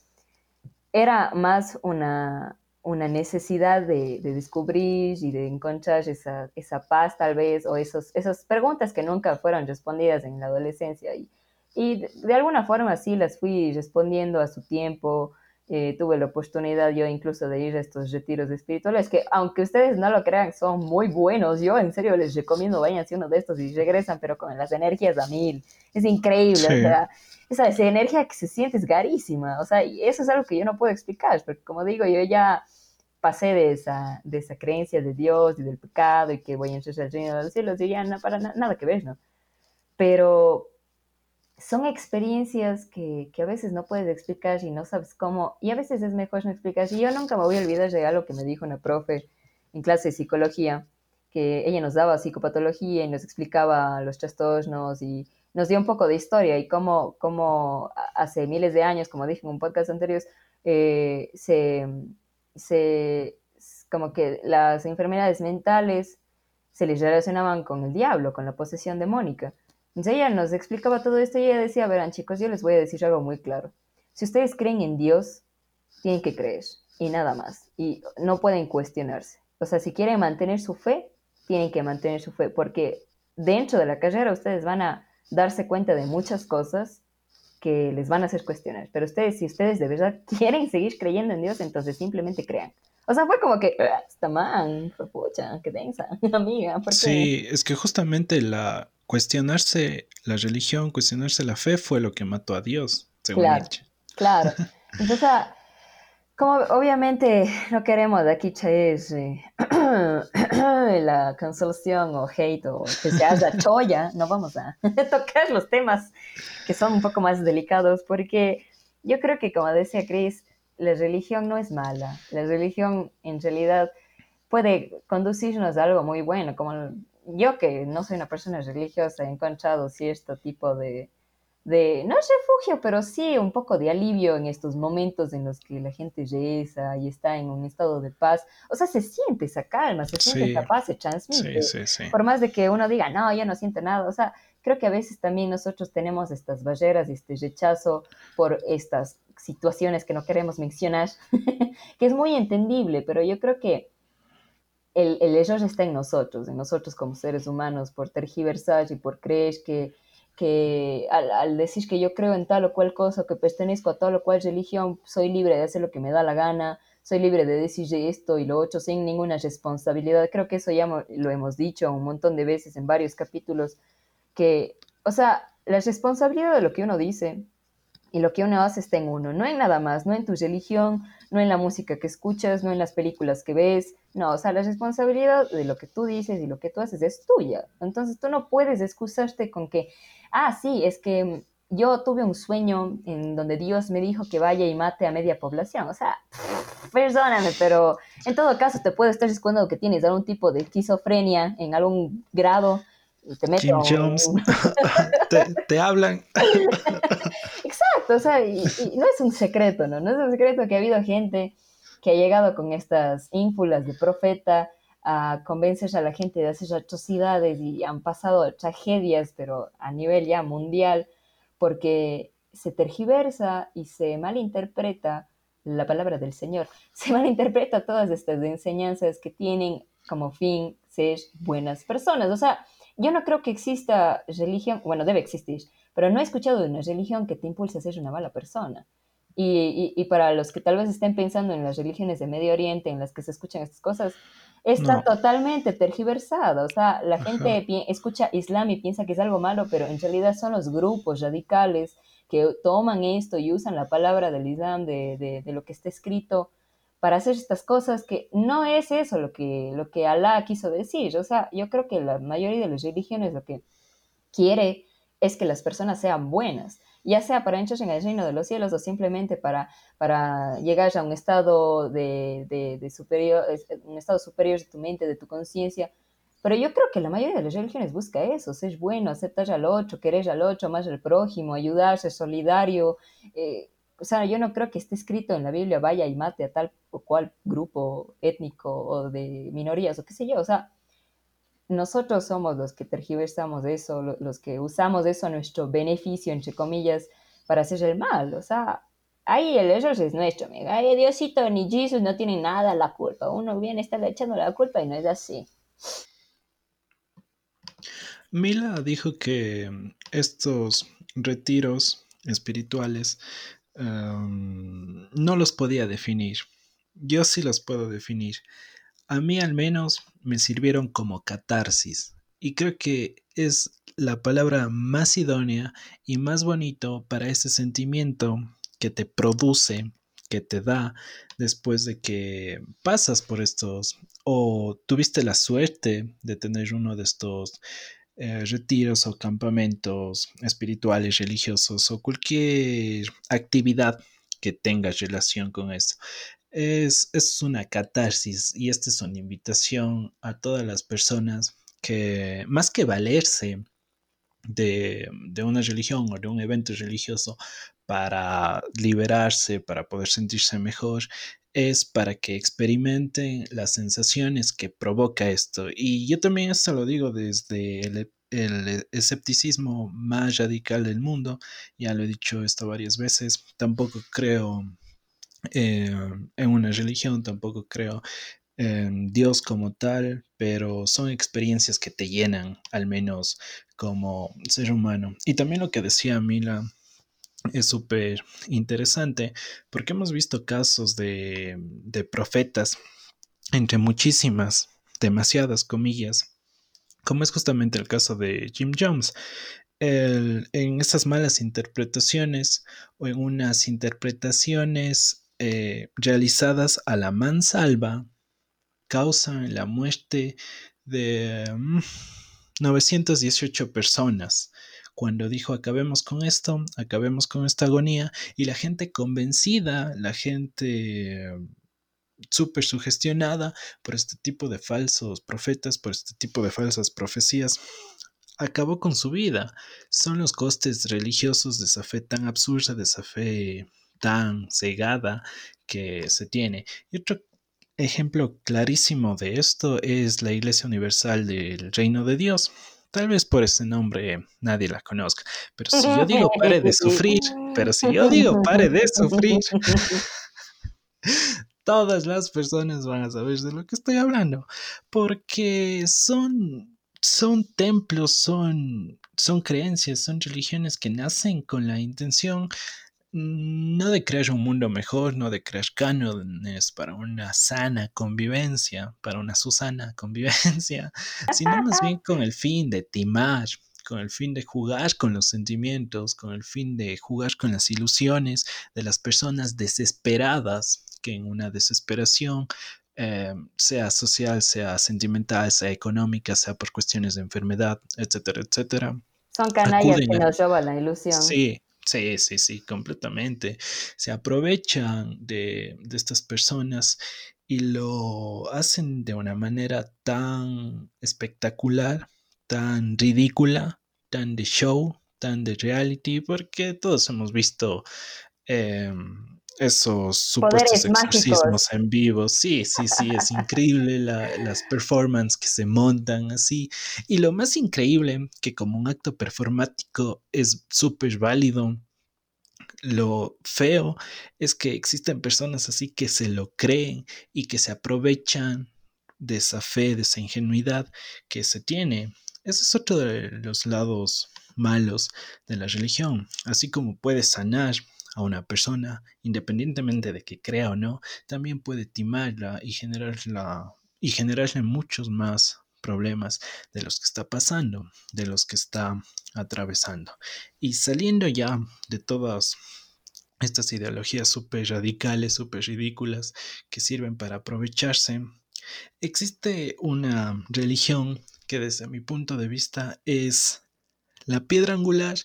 era más una, una necesidad de, descubrir y de encontrar esa, esa, paz tal vez, o esos, esas preguntas que nunca fueron respondidas en la adolescencia. Y, y de, alguna forma sí las fui respondiendo a su tiempo, eh, tuve la oportunidad yo incluso de ir a estos retiros espirituales que aunque ustedes no lo crean son muy buenos. Yo en serio les recomiendo vayan a uno de estos y regresan pero con las energías a mil. Es increíble o sea esa, esa, energía que se siente es garísima o sea y eso es algo que yo no puedo explicar porque como digo yo ya pasé de esa, de esa creencia de Dios y del pecado y que voy a entrar al reino de los cielos y ya no, para nada que ver no pero son experiencias que, que, a veces no puedes explicar y no sabes cómo, y a veces es mejor no explicar. Y yo nunca me voy a olvidar de algo que me dijo una profe en clase de psicología, que ella nos daba psicopatología y nos explicaba los trastornos y nos dio un poco de historia y cómo, cómo hace miles de años, como dije en un podcast anterior, eh, se, se, como que las enfermedades mentales se les relacionaban con el diablo, con la posesión demónica. Entonces ella nos explicaba todo esto y ella decía, verán chicos, yo les voy a decir algo muy claro. Si ustedes creen en Dios, tienen que creer y nada más. Y no pueden cuestionarse. O sea, si quieren mantener su fe, tienen que mantener su fe, porque dentro de la carrera ustedes van a darse cuenta de muchas cosas que les van a hacer cuestionar. Pero ustedes, si ustedes de verdad quieren seguir creyendo en Dios, entonces simplemente crean. O sea, fue como que, ah, está man, pucha, qué densa, amiga. Sí, es que justamente la cuestionarse la religión, cuestionarse la fe fue lo que mató a Dios, según claro, Claro. Entonces, como obviamente no queremos aquí es eh, la cancelación o hate o que se haga choya, no vamos a tocar los temas que son un poco más delicados porque yo creo que como decía Chris, la religión no es mala, la religión en realidad puede conducirnos a algo muy bueno, como yo que no soy una persona religiosa he encontrado cierto tipo de, de, no es refugio, pero sí un poco de alivio en estos momentos en los que la gente reza y está en un estado de paz. O sea, se siente esa calma, se siente esa paz, se transmite. Sí, sí, Por más de que uno diga, no, yo no siento nada. O sea, creo que a veces también nosotros tenemos estas barreras y este rechazo por estas situaciones que no queremos mencionar, que es muy entendible, pero yo creo que el, el error está en nosotros, en nosotros como seres humanos, por tergiversar y por creer que que al, decir que yo creo en tal o cual cosa, que pertenezco a tal o cual religión, soy libre de hacer lo que me da la gana, soy libre de decir esto y lo otro sin ninguna responsabilidad. Creo que eso ya lo hemos dicho un montón de veces en varios capítulos, que, o sea, la responsabilidad de lo que uno dice y lo que uno hace está en uno, no en nada más, no en tu religión, no en la música que escuchas, no en las películas que ves, no, o sea, la responsabilidad de lo que tú dices y lo que tú haces es tuya. Entonces tú no puedes excusarte con que, ah, sí, es que yo tuve un sueño en donde Dios me dijo que vaya y mate a media población. O sea, perdóname, pero en todo caso te puedo estar diciendo que tienes algún tipo de esquizofrenia en algún grado te Kim Jones, te, hablan. Exacto, y, no es un secreto, ¿no? No es un secreto que ha habido gente que ha llegado con estas ínfulas de profeta a convencer a la gente de hacer atrocidades y han pasado tragedias, pero a nivel ya mundial, porque se tergiversa y se malinterpreta la palabra del Señor. Se malinterpreta todas estas enseñanzas que tienen como fin ser buenas personas. O sea, yo no creo que exista religión, bueno, debe existir, pero no he escuchado de una religión que te impulse a ser una mala persona. Y, y, para los que tal vez estén pensando en las religiones de Medio Oriente en las que se escuchan estas cosas, está totalmente tergiversado. O sea, la gente escucha Islam y piensa que es algo malo, pero en realidad son los grupos radicales que toman esto y usan la palabra del Islam, de, de, de lo que está escrito, para hacer estas cosas que no es eso lo que, lo que Alá quiso decir. O sea, yo creo que la mayoría de las religiones lo que quiere es que las personas sean buenas, ya sea para entrar en el reino de los cielos o simplemente para, para llegar a un estado de, de, superior, un estado superior de tu mente, de tu conciencia. Pero yo creo que la mayoría de las religiones busca eso, ser bueno, aceptar al otro, querer al otro, más al prójimo, ayudarse, solidario. Eh, o sea, yo no creo que esté escrito en la Biblia, vaya y mate a tal o cual grupo étnico o de minorías o qué sé yo. O sea, nosotros somos los que tergiversamos eso, los que usamos eso a nuestro beneficio, entre comillas, para hacer el mal. O sea, ahí el error es nuestro, amiga. Diosito ni Jesús no tienen nada la culpa. Uno viene a estarle echando la culpa y no es así. Mila dijo que estos retiros espirituales no los podía definir. Yo sí los puedo definir. A mí al menos me sirvieron como catarsis. Y creo que es la palabra más idónea y más bonito para ese sentimiento que te produce, que te da después de que pasas por estos o tuviste la suerte de tener uno de estos eh, retiros o campamentos espirituales, religiosos o cualquier actividad que tenga relación con esto. Es, es una catarsis y esta es una invitación a todas las personas que más que valerse de, de, una religión o de un evento religioso para liberarse, para poder sentirse mejor, es para que experimenten las sensaciones que provoca esto. Y yo también esto lo digo desde el, escepticismo más radical del mundo, ya lo he dicho esto varias veces, tampoco creo eh, en una religión, tampoco creo em, Dios como tal, pero son experiencias que te llenan, al menos como ser humano. Y también lo que decía Mila es súper interesante porque hemos visto casos de, de profetas, entre muchísimas, demasiadas comillas, como es justamente el caso de Jim Jones. en esas malas interpretaciones o en unas interpretaciones eh, realizadas a la mansalva causan la muerte de 918 mm, personas cuando dijo acabemos con esto, acabemos con esta agonía, y la gente convencida, la gente súper sugestionada por este tipo de falsos profetas, por este tipo de falsas profecías, acabó con su vida. Son los costes religiosos de esa fe tan absurda, de esa fe tan cegada que se tiene. Y otro ejemplo clarísimo de esto es la Iglesia Universal del Reino de Dios. Tal vez por ese nombre nadie la conozca, pero si yo digo pare de sufrir, pero si yo digo pare de sufrir, todas las personas van a saber de lo que estoy hablando, porque son, son templos, son, son creencias, son religiones que nacen con la intención no de crear un mundo mejor, no de crear cánones para una sana convivencia, para una susana convivencia, sino más bien con el fin de timar, con el fin de jugar con los sentimientos, con el fin de jugar con las ilusiones de las personas desesperadas que en una desesperación eh, sea social, sea sentimental, sea económica, sea por cuestiones de enfermedad, etcétera, etcétera. Son canallas que nos roban la ilusión. Sí, Sí, sí, sí, completamente. Se aprovechan de, estas personas y lo hacen de una manera tan espectacular, tan ridícula, tan de show, tan de reality, porque todos hemos visto em, esos supuestos exorcismos en vivo. Sí, sí, sí, es increíble las performances que se montan así. Y lo más increíble, que como un acto performático es súper válido. Lo feo es que existen personas así que se lo creen y que se aprovechan de esa fe, de esa ingenuidad que se tiene. Ese es otro de los lados malos de la religión. Así como puede sanar a una persona, independientemente de que crea o no, también puede timarla y generarla y generarle muchos más problemas de los que está pasando, de los que está atravesando. Y saliendo ya de todas estas ideologías súper radicales, súper ridículas, que sirven para aprovecharse, existe una religión que desde mi punto de vista es la piedra angular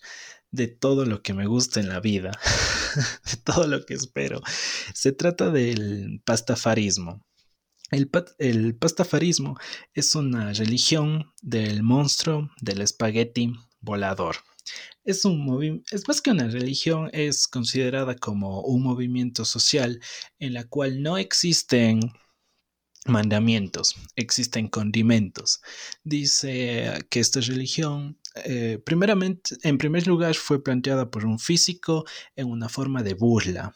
de todo lo que me gusta en la vida, de todo lo que espero. Se trata del pastafarismo. El, el, pastafarismo es una religión del monstruo del espagueti volador. Es, un es más que una religión, es considerada como un movimiento social en la cual no existen mandamientos, existen condimentos. Dice que esta religión, eh, primeramente, en primer lugar, fue planteada por un físico en una forma de burla,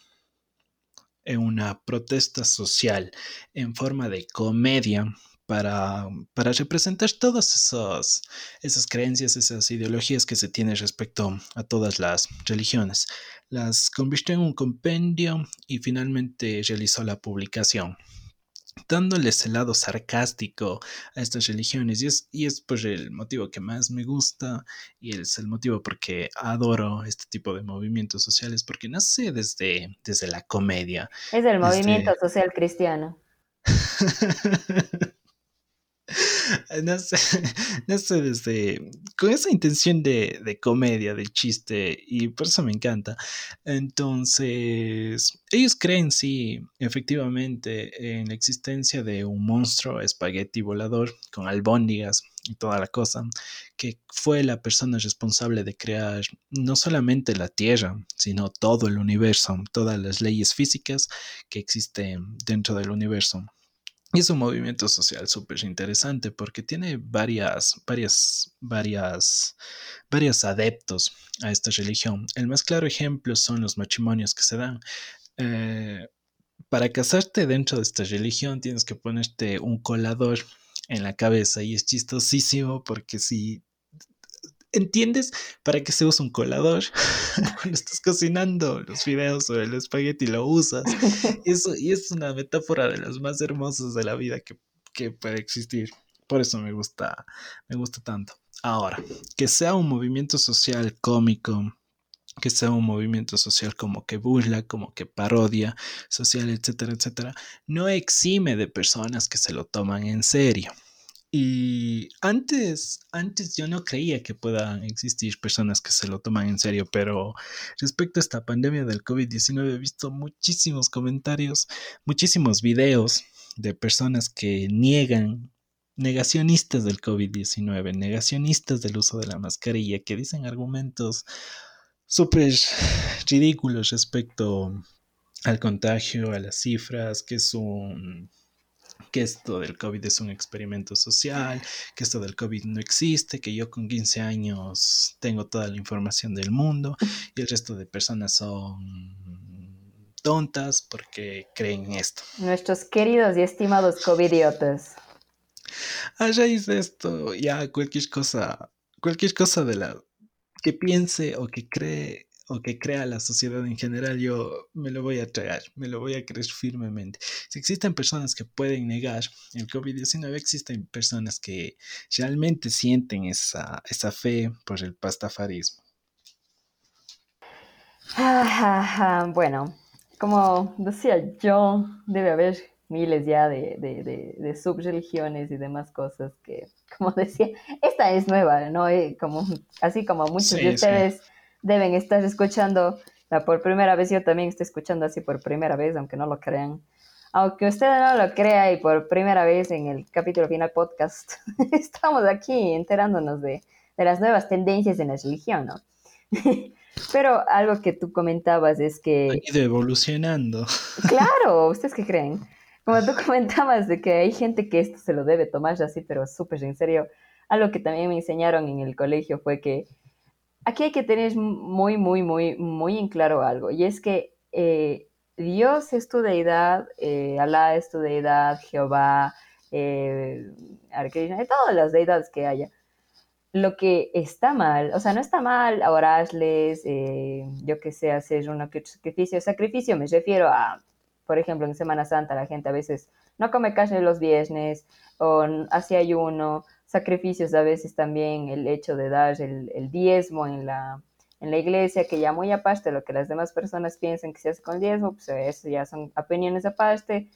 en una protesta social, en forma de comedia, para, para, representar todas esas, esas creencias, esas ideologías que se tienen respecto a todas las religiones. Las convirtió en un compendio y finalmente realizó la publicación dándoles el lado sarcástico a estas religiones y es, y es pues el motivo que más me gusta y es el motivo porque adoro este tipo de movimientos sociales porque nace desde, desde la comedia. Es el movimiento social cristiano. no sé, no sé, desde con esa intención de, de, comedia, de chiste, y por eso me encanta. Entonces, ellos creen, sí, efectivamente, en la existencia de un monstruo espagueti volador con albóndigas y toda la cosa, que fue la persona responsable de crear no solamente la Tierra, sino todo el universo, todas las leyes físicas que existen dentro del universo. Y es un movimiento social súper interesante porque tiene varias, varias, varias, varios adeptos a esta religión. El más claro ejemplo son los matrimonios que se dan. Eh, para casarte dentro de esta religión tienes que ponerte un colador en la cabeza y es chistosísimo porque si ¿Entiendes para qué se usa un colador? Cuando estás cocinando los fideos o el espagueti lo usas. Eso, y es una metáfora de las más hermosas de la vida que, que puede existir. Por eso me gusta, me gusta tanto. Ahora, que sea un movimiento social cómico, que sea un movimiento social como que burla, como que parodia social, etcétera, etcétera, no exime de personas que se lo toman en serio. Y antes, antes yo no creía que puedan existir personas que se lo toman en serio, pero respecto a esta pandemia del COVID-19 he visto muchísimos comentarios, muchísimos videos de personas que niegan, negacionistas del COVID-19, negacionistas del uso de la mascarilla, que dicen argumentos súper ridículos respecto al contagio, a las cifras, que es un que esto del COVID es un experimento social, que esto del COVID no existe, que yo con 15 años tengo toda la información del mundo y el resto de personas son tontas porque creen esto. Nuestros queridos y estimados COVIDiotas. A raíz de esto, ya cualquier cosa, cualquier cosa de la que piense o que cree o que crea la sociedad en general, yo me lo voy a traer, me lo voy a creer firmemente. Si existen personas que pueden negar el COVID-19, existen personas que realmente sienten esa, esa fe por el pastafarismo. bueno, como decía yo, debe haber miles ya de, de, subreligiones y demás cosas que, como decía, esta es nueva, ¿no? Eh, como, así como muchos de ustedes deben estar escuchando por primera vez. Yo también estoy escuchando así por primera vez, aunque no lo crean. Aunque usted no lo crea y por primera vez en el capítulo final podcast, estamos aquí enterándonos de, de las nuevas tendencias en la religión, ¿no? Pero algo que tú comentabas es que... Ha ido evolucionando. Claro, ¿ustedes qué creen? Como tú comentabas de que hay gente que esto se lo debe tomar así, pero súper en serio. Algo que también me enseñaron en el colegio fue que aquí hay que tener muy, muy, muy, muy en claro algo, y es que eh, Dios es tu deidad, eh, Alá es tu deidad, Jehová, eh, todas las deidades que haya. Lo que está mal, o sea, no está mal orarles, eh, yo que sé, hacer un sacrificio. Sacrificio me refiero a, por ejemplo, en Semana Santa la gente a veces no come carne los viernes o hace ayuno sacrificios a veces también el hecho de dar el, diezmo en la, en la iglesia, que ya muy aparte de lo que las demás personas piensan que se hace con el diezmo, pues eso ya son opiniones aparte,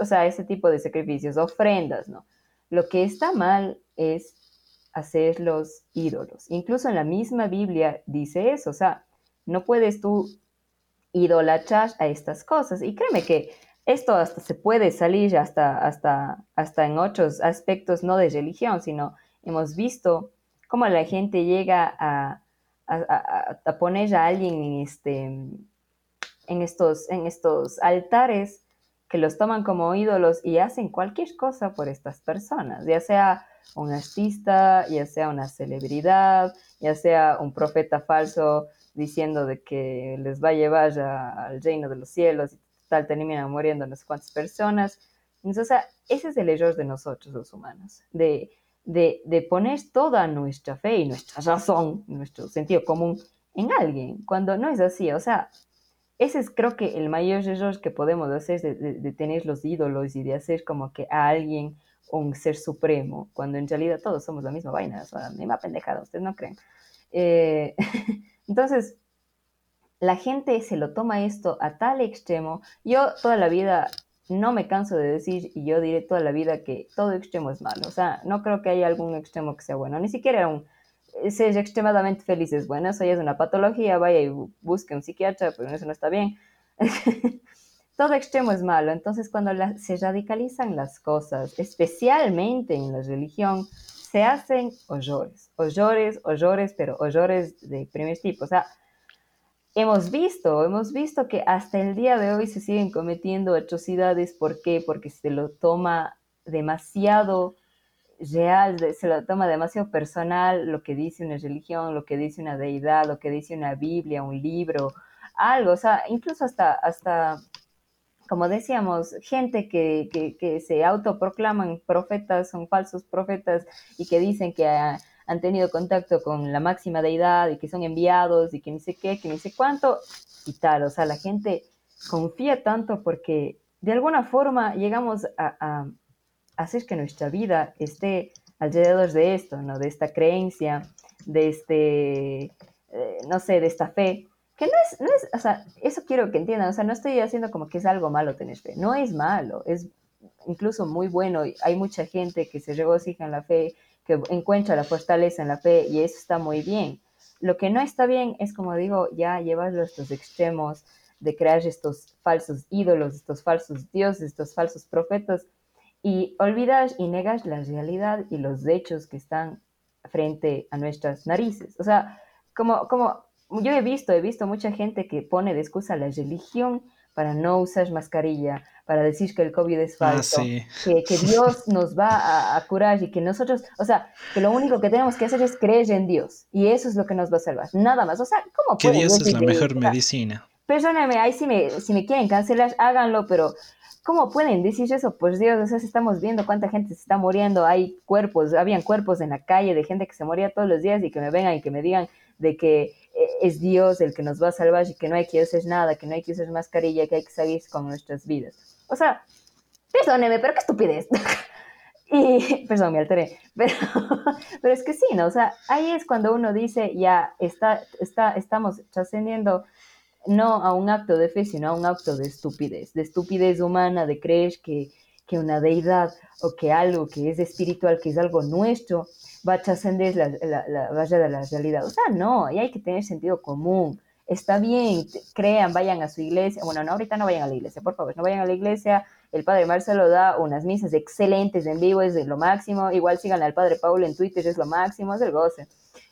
o sea, ese tipo de sacrificios, ofrendas, ¿no? Lo que está mal es hacer los ídolos. Incluso en la misma Biblia dice eso, o sea, no puedes tú idolatrar a estas cosas. Y créeme que esto hasta se puede salir hasta, hasta, hasta en otros aspectos, no de religión, sino hemos visto cómo la gente llega a, a, poner a alguien en, este, en, estos, en estos altares que los toman como ídolos y hacen cualquier cosa por estas personas, ya sea un artista, ya sea una celebridad, ya sea un profeta falso diciendo de que les va a llevar al reino de los cielos tal terminan muriendo no sé cuántas personas. Entonces, ese es el error de nosotros los humanos, de, de, de, poner toda nuestra fe y nuestra razón, nuestro sentido común en alguien, cuando no es así. O sea, ese es creo que el mayor error que podemos hacer de, de, tener los ídolos y de hacer como que a alguien un ser supremo, cuando en realidad todos somos la misma vaina, o sea, misma pendejada, ustedes no creen. Eh, entonces, la gente se lo toma esto a tal extremo. Yo toda la vida no me canso de decir, y yo diré toda la vida que todo extremo es malo. O sea, no creo que haya algún extremo que sea bueno. Ni siquiera un ser extremadamente feliz es bueno. Eso ya es una patología. Vaya y busque un psiquiatra, pero eso no está bien. todo extremo es malo. Entonces, cuando se radicalizan las cosas, especialmente en la religión, se hacen horrores. Horrores, horrores, pero horrores de primer tipo. O sea, hemos visto, hemos visto que hasta el día de hoy se siguen cometiendo atrocidades. ¿Por qué? Porque se lo toma demasiado real, se lo toma demasiado personal lo que dice una religión, lo que dice una deidad, lo que dice una Biblia, un libro, algo, o sea, incluso hasta, hasta como decíamos, gente que, que, se autoproclaman profetas, son falsos profetas y que dicen que han tenido contacto con la máxima deidad y que son enviados y que ni sé qué, que ni sé cuánto y tal. O sea, la gente confía tanto porque de alguna forma llegamos a, hacer que nuestra vida esté alrededor de esto, ¿no? De esta creencia, de este, eh, no sé, de esta fe que no es, no es, o sea, eso quiero que entiendan, o sea, no estoy haciendo como que es algo malo tener fe, no es malo, es incluso muy bueno, hay mucha gente que se regocija en la fe, que encuentra la fortaleza en la fe y eso está muy bien. Lo que no está bien es, como digo, ya llevarlo a estos extremos de crear estos falsos ídolos, estos falsos dioses, estos falsos profetas y olvidas y negas la realidad y los hechos que están frente a nuestras narices. O sea, como, como yo he visto, he visto mucha gente que pone de excusa la religión para no usar mascarilla, para decir que el COVID es ah, falso, que, que, Dios nos va a, curar y que nosotros, o sea, que lo único que tenemos que hacer es creer en Dios y eso es lo que nos va a salvar, nada más. O sea, ¿cómo Que Dios es la mejor medicina. Perdóname, ahí si me, si me quieren cancelar, háganlo, pero ¿cómo pueden decir eso? Pues Dios, o sea, estamos viendo cuánta gente se está muriendo, hay cuerpos, habían cuerpos en la calle de gente que se moría todos los días y que me vengan y que me digan de que es Dios el que nos va a salvar y que no hay que hacer nada, que no hay que usar mascarilla, que hay que seguir con nuestras vidas. O sea, perdóneme, pero qué estupidez. y, perdón, me alteré, pero, pero es que sí, ¿no? O sea, ahí es cuando uno dice, ya está, está, estamos trascendiendo no a un acto de fe, sino a un acto de estupidez, de estupidez humana, de creer que, que una deidad o que algo que es espiritual, que es algo nuestro, va a trascender la, la, valla de la realidad. O sea, no, y hay que tener sentido común. Está bien, crean, vayan a su iglesia. Bueno, no, ahorita no vayan a la iglesia, por favor, no vayan a la iglesia. El padre Marcelo da unas misas excelentes en vivo, es de lo máximo. Igual sigan al padre Paulo en Twitter, es lo máximo, es el goce.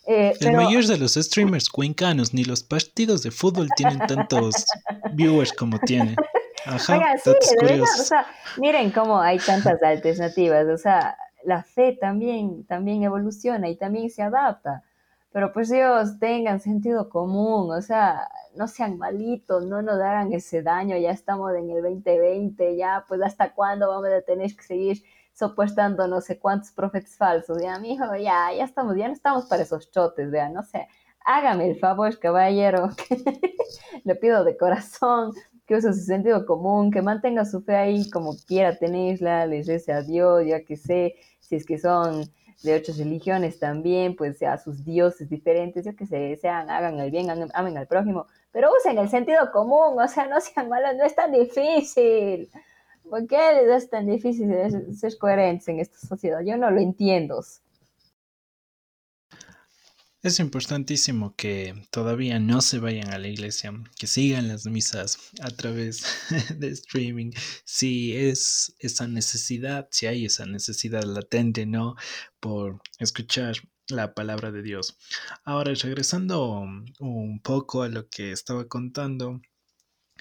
Eh, el mayor de los streamers cuencanos, ni los partidos de fútbol tienen tantos viewers como tiene. Ajá, sí, de verdad, o sea, miren cómo hay tantas alternativas, o sea, la fe también, también evoluciona y también se adapta, pero pues ellos tengan sentido común, o sea, no sean malitos, no nos hagan ese daño, ya estamos en el 2020, ya pues hasta cuándo vamos a tener que seguir soportando no sé cuántos profetas falsos, ya mijo, ya, ya estamos, ya no estamos para esos chotes, vean, no sé, hágame el favor, caballero, le pido de corazón, que use su sentido común, que mantenga su fe ahí como quiera tenerla, les rece a Dios, ya que sé, si es que son de otras religiones también, pues a sus dioses diferentes, yo que sé, sean, hagan el bien, amen al prójimo, pero usen el sentido común, o sea, no sean malos, no es tan difícil. ¿Por qué es tan difícil ser coherentes en esta sociedad? Yo no lo entiendo. Es importantísimo que todavía no se vayan a la iglesia, que sigan las misas a través de streaming. Si es esa necesidad, si hay esa necesidad latente, ¿no? Por escuchar la palabra de Dios. Ahora, regresando un poco a lo que estaba contando,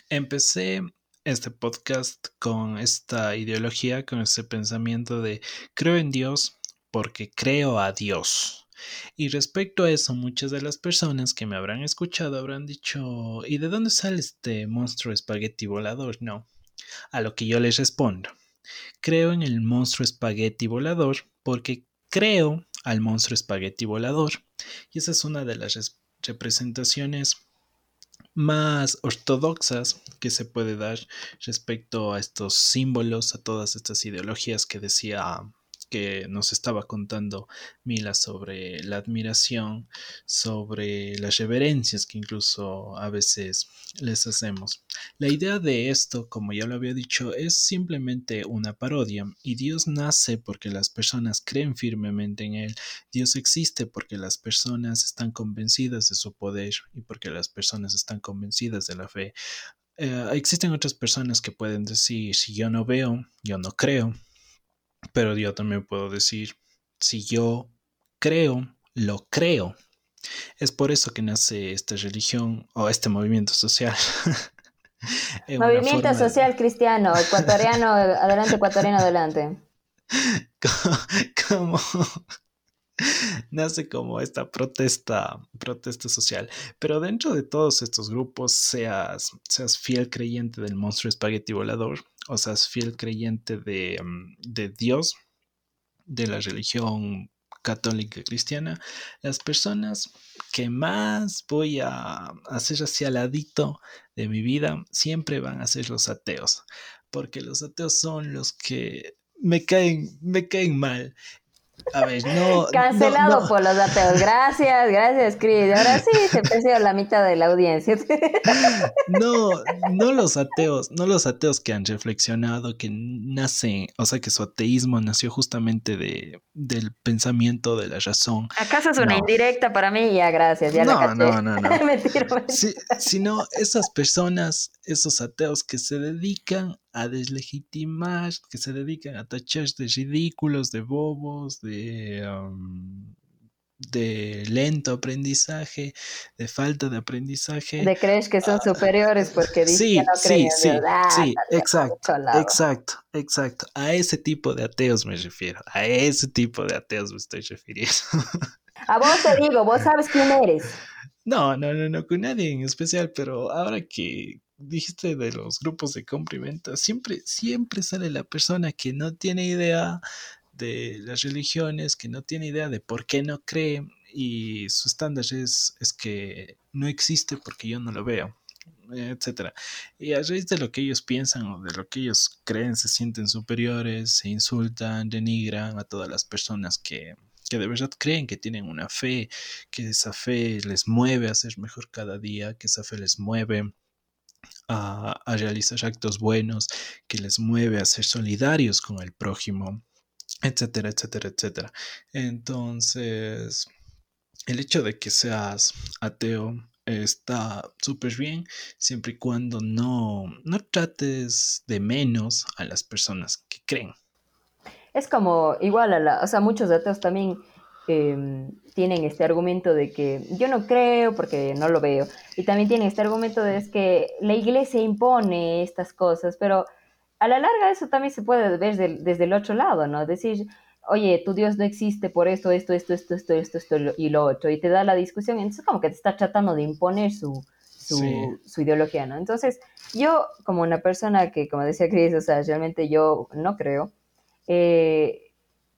empecé este podcast con esta ideología, con ese pensamiento de creo en Dios porque creo a Dios. Y respecto a eso, muchas de las personas que me habrán escuchado habrán dicho, ¿y de dónde sale este monstruo espagueti volador? No. A lo que yo les respondo, creo en el monstruo espagueti volador porque creo al monstruo espagueti volador. Y esa es una de las representaciones más ortodoxas que se puede dar respecto a estos símbolos, a todas estas ideologías que decía que nos estaba contando Mila sobre la admiración, sobre las reverencias que incluso a veces les hacemos. La idea de esto, como ya lo había dicho, es simplemente una parodia y Dios nace porque las personas creen firmemente en Él. Dios existe porque las personas están convencidas de su poder y porque las personas están convencidas de la fe. Eh, existen otras personas que pueden decir, si yo no veo, yo no creo. Pero yo también puedo decir, si yo creo, lo creo. Es por eso que nace esta religión o este movimiento social. movimiento social cristiano, ecuatoriano, adelante, ecuatoriano, adelante. ¿Cómo, nace como esta protesta, protesta social. Pero dentro de todos estos grupos, seas, seas fiel creyente del monstruo espagueti volador, o seas fiel creyente de, mm, de Dios, de la religión católica cristiana, las personas que más voy a hacer hacia el ladito de mi vida siempre van a ser los ateos, porque los ateos son los que me caen, me caen mal. A ver, no. Cancelado por los ateos. Gracias, gracias, Chris. Ahora sí se perdió la mitad de la audiencia. No, no los ateos, no los ateos que han reflexionado que nacen, o sea, que su ateísmo nació justamente de, del pensamiento de la razón. ¿Acaso es una indirecta para mí? Ya, gracias. Ya no, no, no, no, sino esas personas, esos ateos que se dedican a deslegitimar, que se dedican a tachar de ridículos, de bobos, de, de lento aprendizaje, de falta de aprendizaje. De crees que son ah, superiores porque dicen sí, que no sí, sí, ah, sí, exacto, exacto, exacto. A ese tipo de ateos me refiero, a ese tipo de ateos me estoy refiriendo. A vos te digo, vos sabes quién eres. No, no, no, no, con nadie en especial, pero ahora que, dijiste de los grupos de compra siempre, siempre sale la persona que no tiene idea de las religiones, que no tiene idea de por qué no cree y su estándar es, es que no existe porque yo no lo veo, etcétera. Y a raíz de lo que ellos piensan o de lo que ellos creen, se sienten superiores, se insultan, denigran a todas las personas que, que de verdad creen que tienen una fe, que esa fe les mueve a ser mejor cada día, que esa fe les mueve a, realizar actos buenos, que les mueve a ser solidarios con el prójimo, etcétera, etcétera, etcétera. Entonces, el hecho de que seas ateo está súper bien siempre y cuando no, no trates de menos a las personas que creen. Es como igual a la, o sea, muchos ateos también Em, tienen este argumento de que yo no creo porque no lo veo. Y también tienen este argumento de que la iglesia impone estas cosas, pero a la larga eso también se puede ver desde, el otro lado, ¿no? Decir, oye, tu Dios no existe por esto, esto, esto, esto, esto, esto, esto y lo otro, y te da la discusión, entonces como que te está tratando de imponer su, su, su, ideología, ¿no? Entonces, yo como una persona que, como decía Cris, o sea, realmente yo no creo, eh,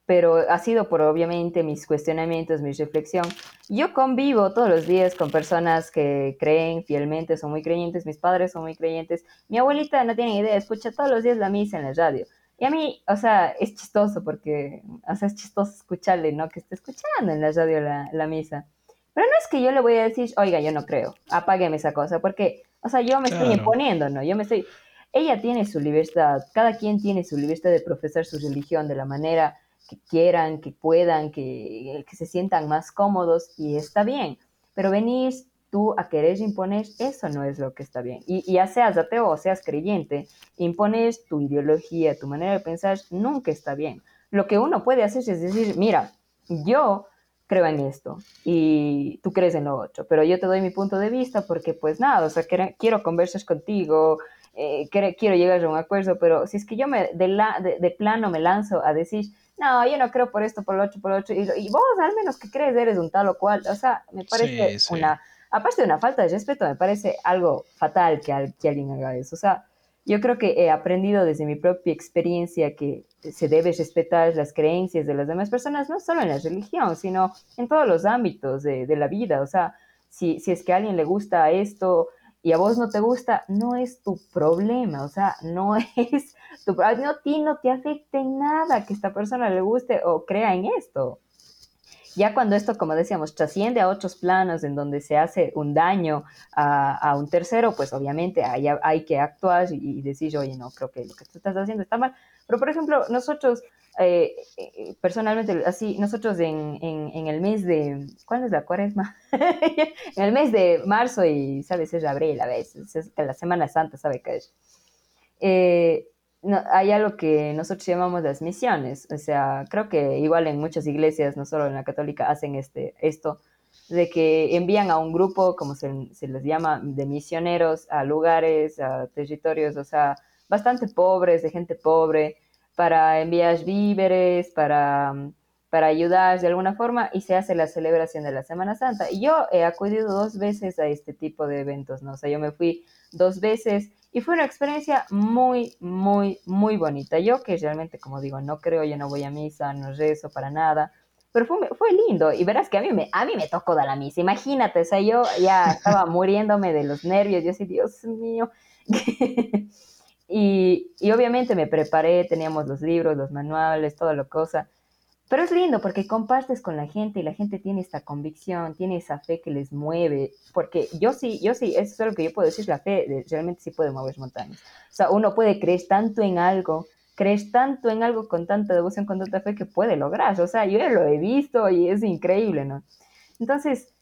pero ha sido por obviamente mis cuestionamientos, mi reflexión. Yo convivo todos los días con personas que creen fielmente, son muy creyentes, mis padres son muy creyentes, mi abuelita no tiene idea, escucha todos los días la misa en la radio. Y a mí, o sea, es chistoso porque, o sea, es chistoso escucharle, ¿no? Que esté escuchando en la radio la, la misa. Pero no es que yo le voy a decir, oiga, yo no creo, apágueme esa cosa, porque, o sea, yo me estoy imponiendo, ¿no? Yo me estoy... Ella tiene su libertad, cada quien tiene su libertad de profesar su religión de la manera que quieran, que puedan, que, que se sientan más cómodos y está bien. Pero venir tú a querer imponer, eso no es lo que está bien. Y, ya seas ateo o seas creyente, imponer tu ideología, tu manera de pensar, nunca está bien. Lo que uno puede hacer es decir, mira, yo creo en esto y tú crees en lo otro, pero yo te doy mi punto de vista porque pues nada, o sea, quiero conversar contigo, eh, quiero llegar a un acuerdo, pero si es que yo me de, la, de plano me lanzo a decir, no, yo no creo por esto, por lo otro, por lo otro. Y, vos, al menos que crees, eres un tal o cual. O sea, me parece una, aparte de una falta de respeto, me parece algo fatal que, alguien haga eso. O sea, yo creo que he aprendido desde mi propia experiencia que se debe respetar las creencias de las demás personas, no solo en la religión, sino en todos los ámbitos de, de la vida. O sea, si, si es que a alguien le gusta esto, y a vos no te gusta, no es tu problema, o sea, no es tu problema, no, a ti no te afecte nada que esta persona le guste o crea en esto. Ya cuando esto, como decíamos, trasciende a otros planos en donde se hace un daño a, un tercero, pues obviamente hay, hay que actuar y, y decir, oye, no, creo que lo que tú estás haciendo está mal. Pero, por ejemplo, nosotros eh, eh, personalmente, así, nosotros en, en, el mes de, ¿cuál es la cuaresma? en el mes de marzo y, ¿sabes? Es abril a veces, es la Semana Santa, ¿sabe qué es? Eh, no, hay algo que nosotros llamamos las misiones, o sea, creo que igual en muchas iglesias, no solo en la católica, hacen este, esto, de que envían a un grupo, como se, se les llama, de misioneros a lugares, a territorios, o sea, bastante pobres, de gente pobre, para enviar víveres, para, para ayudar de alguna forma y se hace la celebración de la Semana Santa. Y yo he acudido dos veces a este tipo de eventos, ¿no? O sea, yo me fui dos veces y fue una experiencia muy, muy, muy bonita. Yo que realmente, como digo, no creo, yo no voy a misa, no rezo para nada, pero fue, fue lindo y verás que a mí, me, a mí me tocó dar la misa, imagínate, o sea, yo ya estaba muriéndome de los nervios, yo así, Dios mío. y, y obviamente me preparé, teníamos los libros, los manuales, toda la cosa. Pero es lindo porque compartes con la gente y la gente tiene esta convicción, tiene esa fe que les mueve, porque yo sí, yo sí, eso es lo que yo puedo decir, la fe realmente sí puede mover montañas. O sea, uno puede creer tanto en algo, crees tanto en algo con tanta devoción, con tanta fe que puede lograr. O sea, yo lo he visto y es increíble, ¿no? Entonces,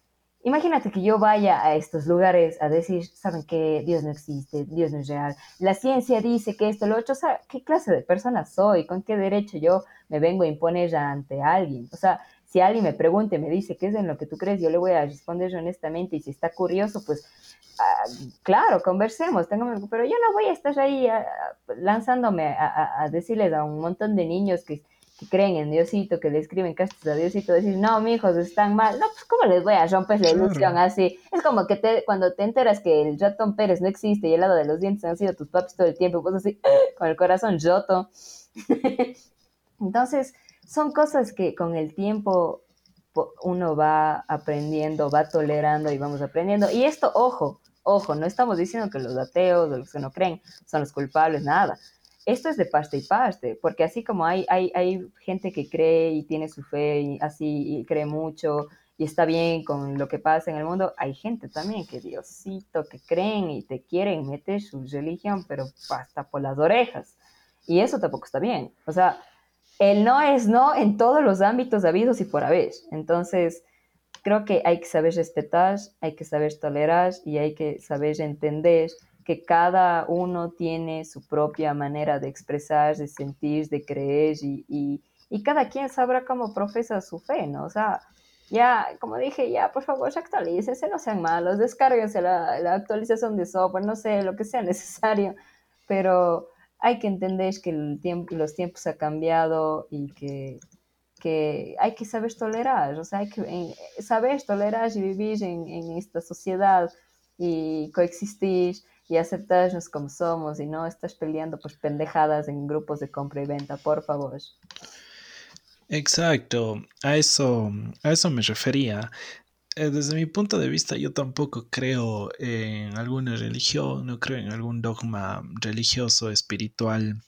Imagínate que yo vaya a estos lugares a decir, saben que Dios no existe, Dios no es real, la ciencia dice que esto, lo otro, o sea, ¿qué clase de persona soy? ¿Con qué derecho yo me vengo a imponer ante alguien? O sea, si alguien me pregunta y me dice qué es en lo que tú crees, yo le voy a responder honestamente y si está curioso, pues ah, claro, conversemos, pero yo no voy a estar ahí ah, lanzándome a, a decirles a un montón de niños que creen en Diosito, que le escriben cartas a Diosito, decir, no, mi hijos están mal. No, pues, ¿cómo les voy a romper la ilusión así? Es como que te, cuando te enteras que el ratón Pérez no existe y el lado de los dientes han sido tus papis todo el tiempo, pues así, con el corazón roto. Entonces, son cosas que con el tiempo uno va aprendiendo, va tolerando y vamos aprendiendo. Y esto, ojo, ojo, no estamos diciendo que los ateos o los que no creen son los culpables, nada esto es de parte y parte, porque así como hay, hay, hay gente que cree y tiene su fe y así y cree mucho y está bien con lo que pasa en el mundo, hay gente también que Diosito, que creen y te quieren meter su religión, pero hasta por las orejas. Y eso tampoco está bien. O sea, el no es no en todos los ámbitos habidos y por haber. Entonces, creo que hay que saber respetar, hay que saber tolerar y hay que saber entender que cada uno tiene su propia manera de expresar, de sentir, de creer y, cada quien sabrá cómo profesa su fe, ¿no? O sea, ya, como dije, ya, por favor, actualícense, no sean malos, descárguense la, la actualización de software, no sé, lo que sea necesario, pero hay que entender que el tiempo, los tiempos han cambiado y que, que hay que saber tolerar, o sea, hay que eh, saber tolerar y vivir en, en esta sociedad y coexistir y aceptarnos como somos y no estás peleando pues pendejadas en grupos de compra y venta, por favor. Exacto, a eso, a eso me refería. Eh, desde mi punto de vista, yo tampoco creo en alguna religión, no creo en algún dogma religioso, espiritual,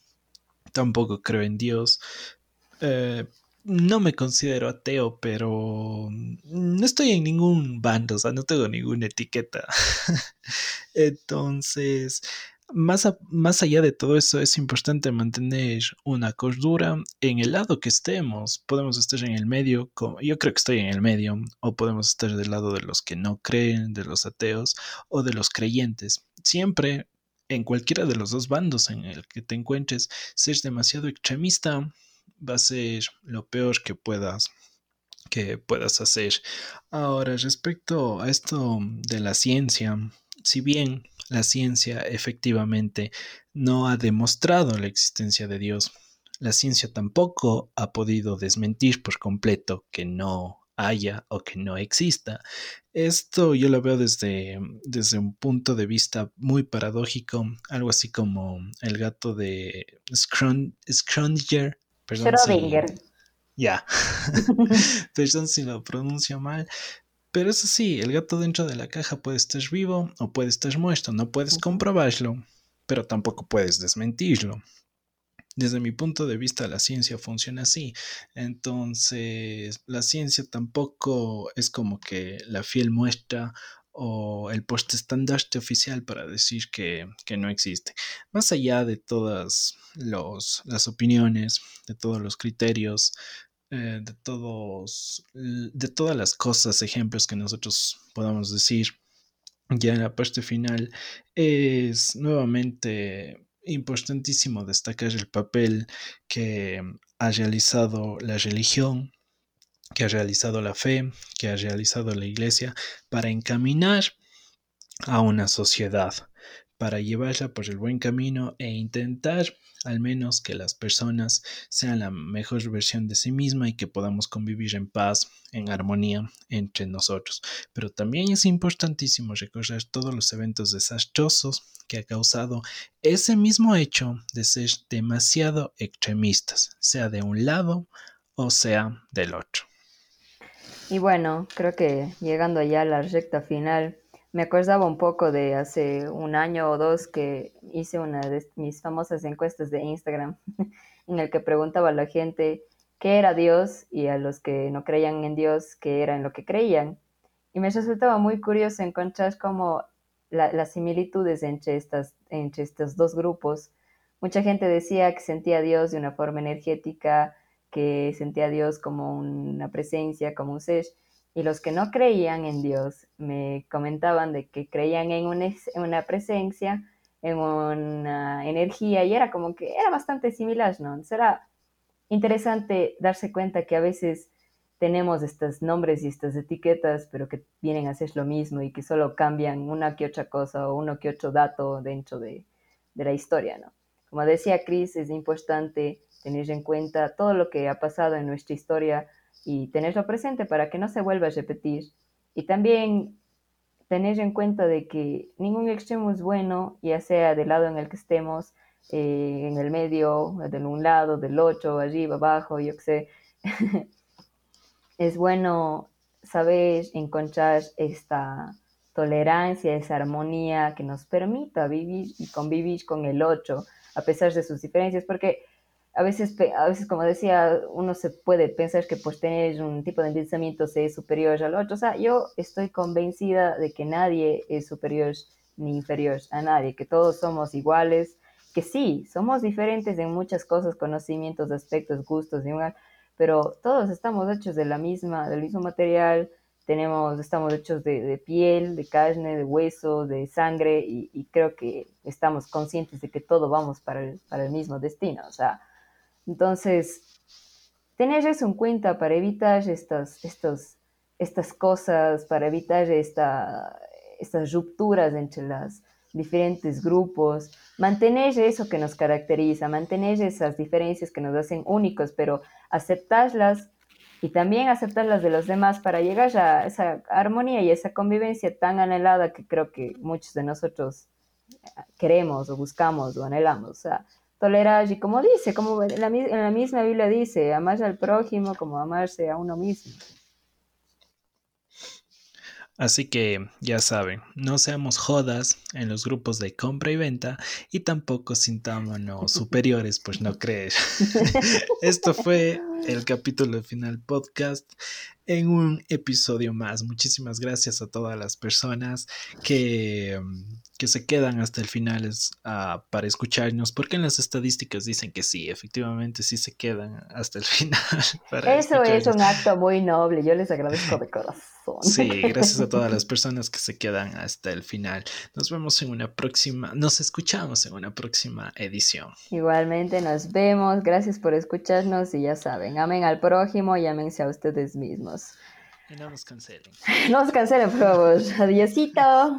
tampoco creo en Dios. Eh, no me considero ateo, pero no estoy en ningún bando, o sea, no tengo ninguna etiqueta. Entonces, más, más allá de todo eso, es importante mantener una cordura en el lado que estemos. Podemos estar en el medio, como, yo creo que estoy en el medio, o podemos estar del lado de los que no creen, de los ateos, o de los creyentes. Siempre en cualquiera de los dos bandos en el que te encuentres, ser demasiado extremista va a ser lo peor que puedas que puedas hacer. Ahora, respecto a esto de la ciencia, si bien la ciencia efectivamente no ha demostrado la existencia de Dios, la ciencia tampoco ha podido desmentir por completo que no haya o que no exista. Esto yo lo veo desde, desde un punto de vista muy paradójico, algo así como el gato de Schrödinger Perdón Ya. Perdón si lo pronuncio mal. Pero eso sí, el gato dentro de la caja puede estar vivo o puede estar muerto. No puedes comprobarlo, pero tampoco puedes desmentirlo. Desde mi punto de vista, la ciencia funciona así. Entonces, la ciencia tampoco es como que la fiel muestra o el estandarte oficial para decir que, no existe. Más allá de todas las opiniones, de todos los criterios, eh, de, todos, de todas las cosas, ejemplos que nosotros podamos decir, ya en la parte final, es nuevamente importantísimo destacar el papel que ha realizado la religión que ha realizado la fe, que ha realizado la iglesia para encaminar a una sociedad para llevarla por el buen camino e intentar al menos que las personas sean la mejor versión de sí misma y que podamos convivir en paz, en armonía entre nosotros. Pero también es importantísimo recordar todos los eventos desastrosos que ha causado ese mismo hecho de ser demasiado extremistas, sea de un lado o sea del otro. Y bueno, creo que llegando ya a la recta final, me acordaba un poco de hace un año o dos que hice una de mis famosas encuestas de Instagram en el que preguntaba a la gente qué era Dios y a los que no creían en Dios qué era en lo que creían. Y me resultaba muy curioso encontrar como las similitudes entre, estas, entre estos dos grupos. Mucha gente decía que sentía a Dios de una forma energética, que sentía a Dios como una presencia, como un ser y los que no creían en Dios me comentaban de que creían en una, presencia, en una energía, y era como que era bastante similar, ¿no? Será interesante darse cuenta que a veces tenemos estos nombres y estas etiquetas, pero que vienen a ser lo mismo y que solo cambian una que otra cosa o uno que otro dato dentro de, de la historia, ¿no? Como decía Chris, es importante tener en cuenta todo lo que ha pasado en nuestra historia y tenerlo presente para que no se vuelva a repetir. Y también tener en cuenta de que ningún extremo es bueno, ya sea del lado en el que estemos, eh, en el medio, de un lado, del otro, arriba, abajo, yo qué sé. es bueno saber encontrar esta tolerancia, esa armonía que nos permita vivir y convivir con el otro, a pesar de sus diferencias, porque a veces, a veces, como decía, uno se puede pensar que por tener un tipo de pensamiento se es superior al otro. O sea, yo estoy convencida de que nadie es superior ni inferior a nadie, que todos somos iguales, que sí, somos diferentes en muchas cosas, conocimientos, aspectos, gustos, pero todos estamos hechos de la misma, del mismo material, tenemos, estamos hechos de, piel, de carne, de hueso, de sangre, y, creo que estamos conscientes de que todo vamos para el, para el mismo destino. O sea, entonces, tener eso en cuenta para evitar estas, estas cosas, para evitar esta, estas rupturas entre los diferentes grupos, mantener eso que nos caracteriza, mantener esas diferencias que nos hacen únicos, pero aceptarlas y también aceptarlas de los demás para llegar a esa armonía y esa convivencia tan anhelada que creo que muchos de nosotros queremos o buscamos o anhelamos. Tolerar y como dice, como en la, en la misma Biblia dice, amar al prójimo como amarse a uno mismo. Así que ya saben, no seamos jodas en los grupos de compra y venta y tampoco sintámonos superiores, pues no crees. Esto fue el capítulo final podcast en un episodio más. Muchísimas gracias a todas las personas que, mm, que se quedan hasta el final uh, para escucharnos, porque en las estadísticas dicen que sí, efectivamente sí se quedan hasta el final. Eso es un acto muy noble, yo les agradezco de corazón. Sí, gracias a todas las personas que se quedan hasta el final. Nos vemos en una próxima, nos escuchamos en una próxima edición. Igualmente nos vemos, gracias por escucharnos y ya saben, amen al prójimo y amense a ustedes mismos. Y no nos cancelen. No nos cancelen, por favor. Adiósito.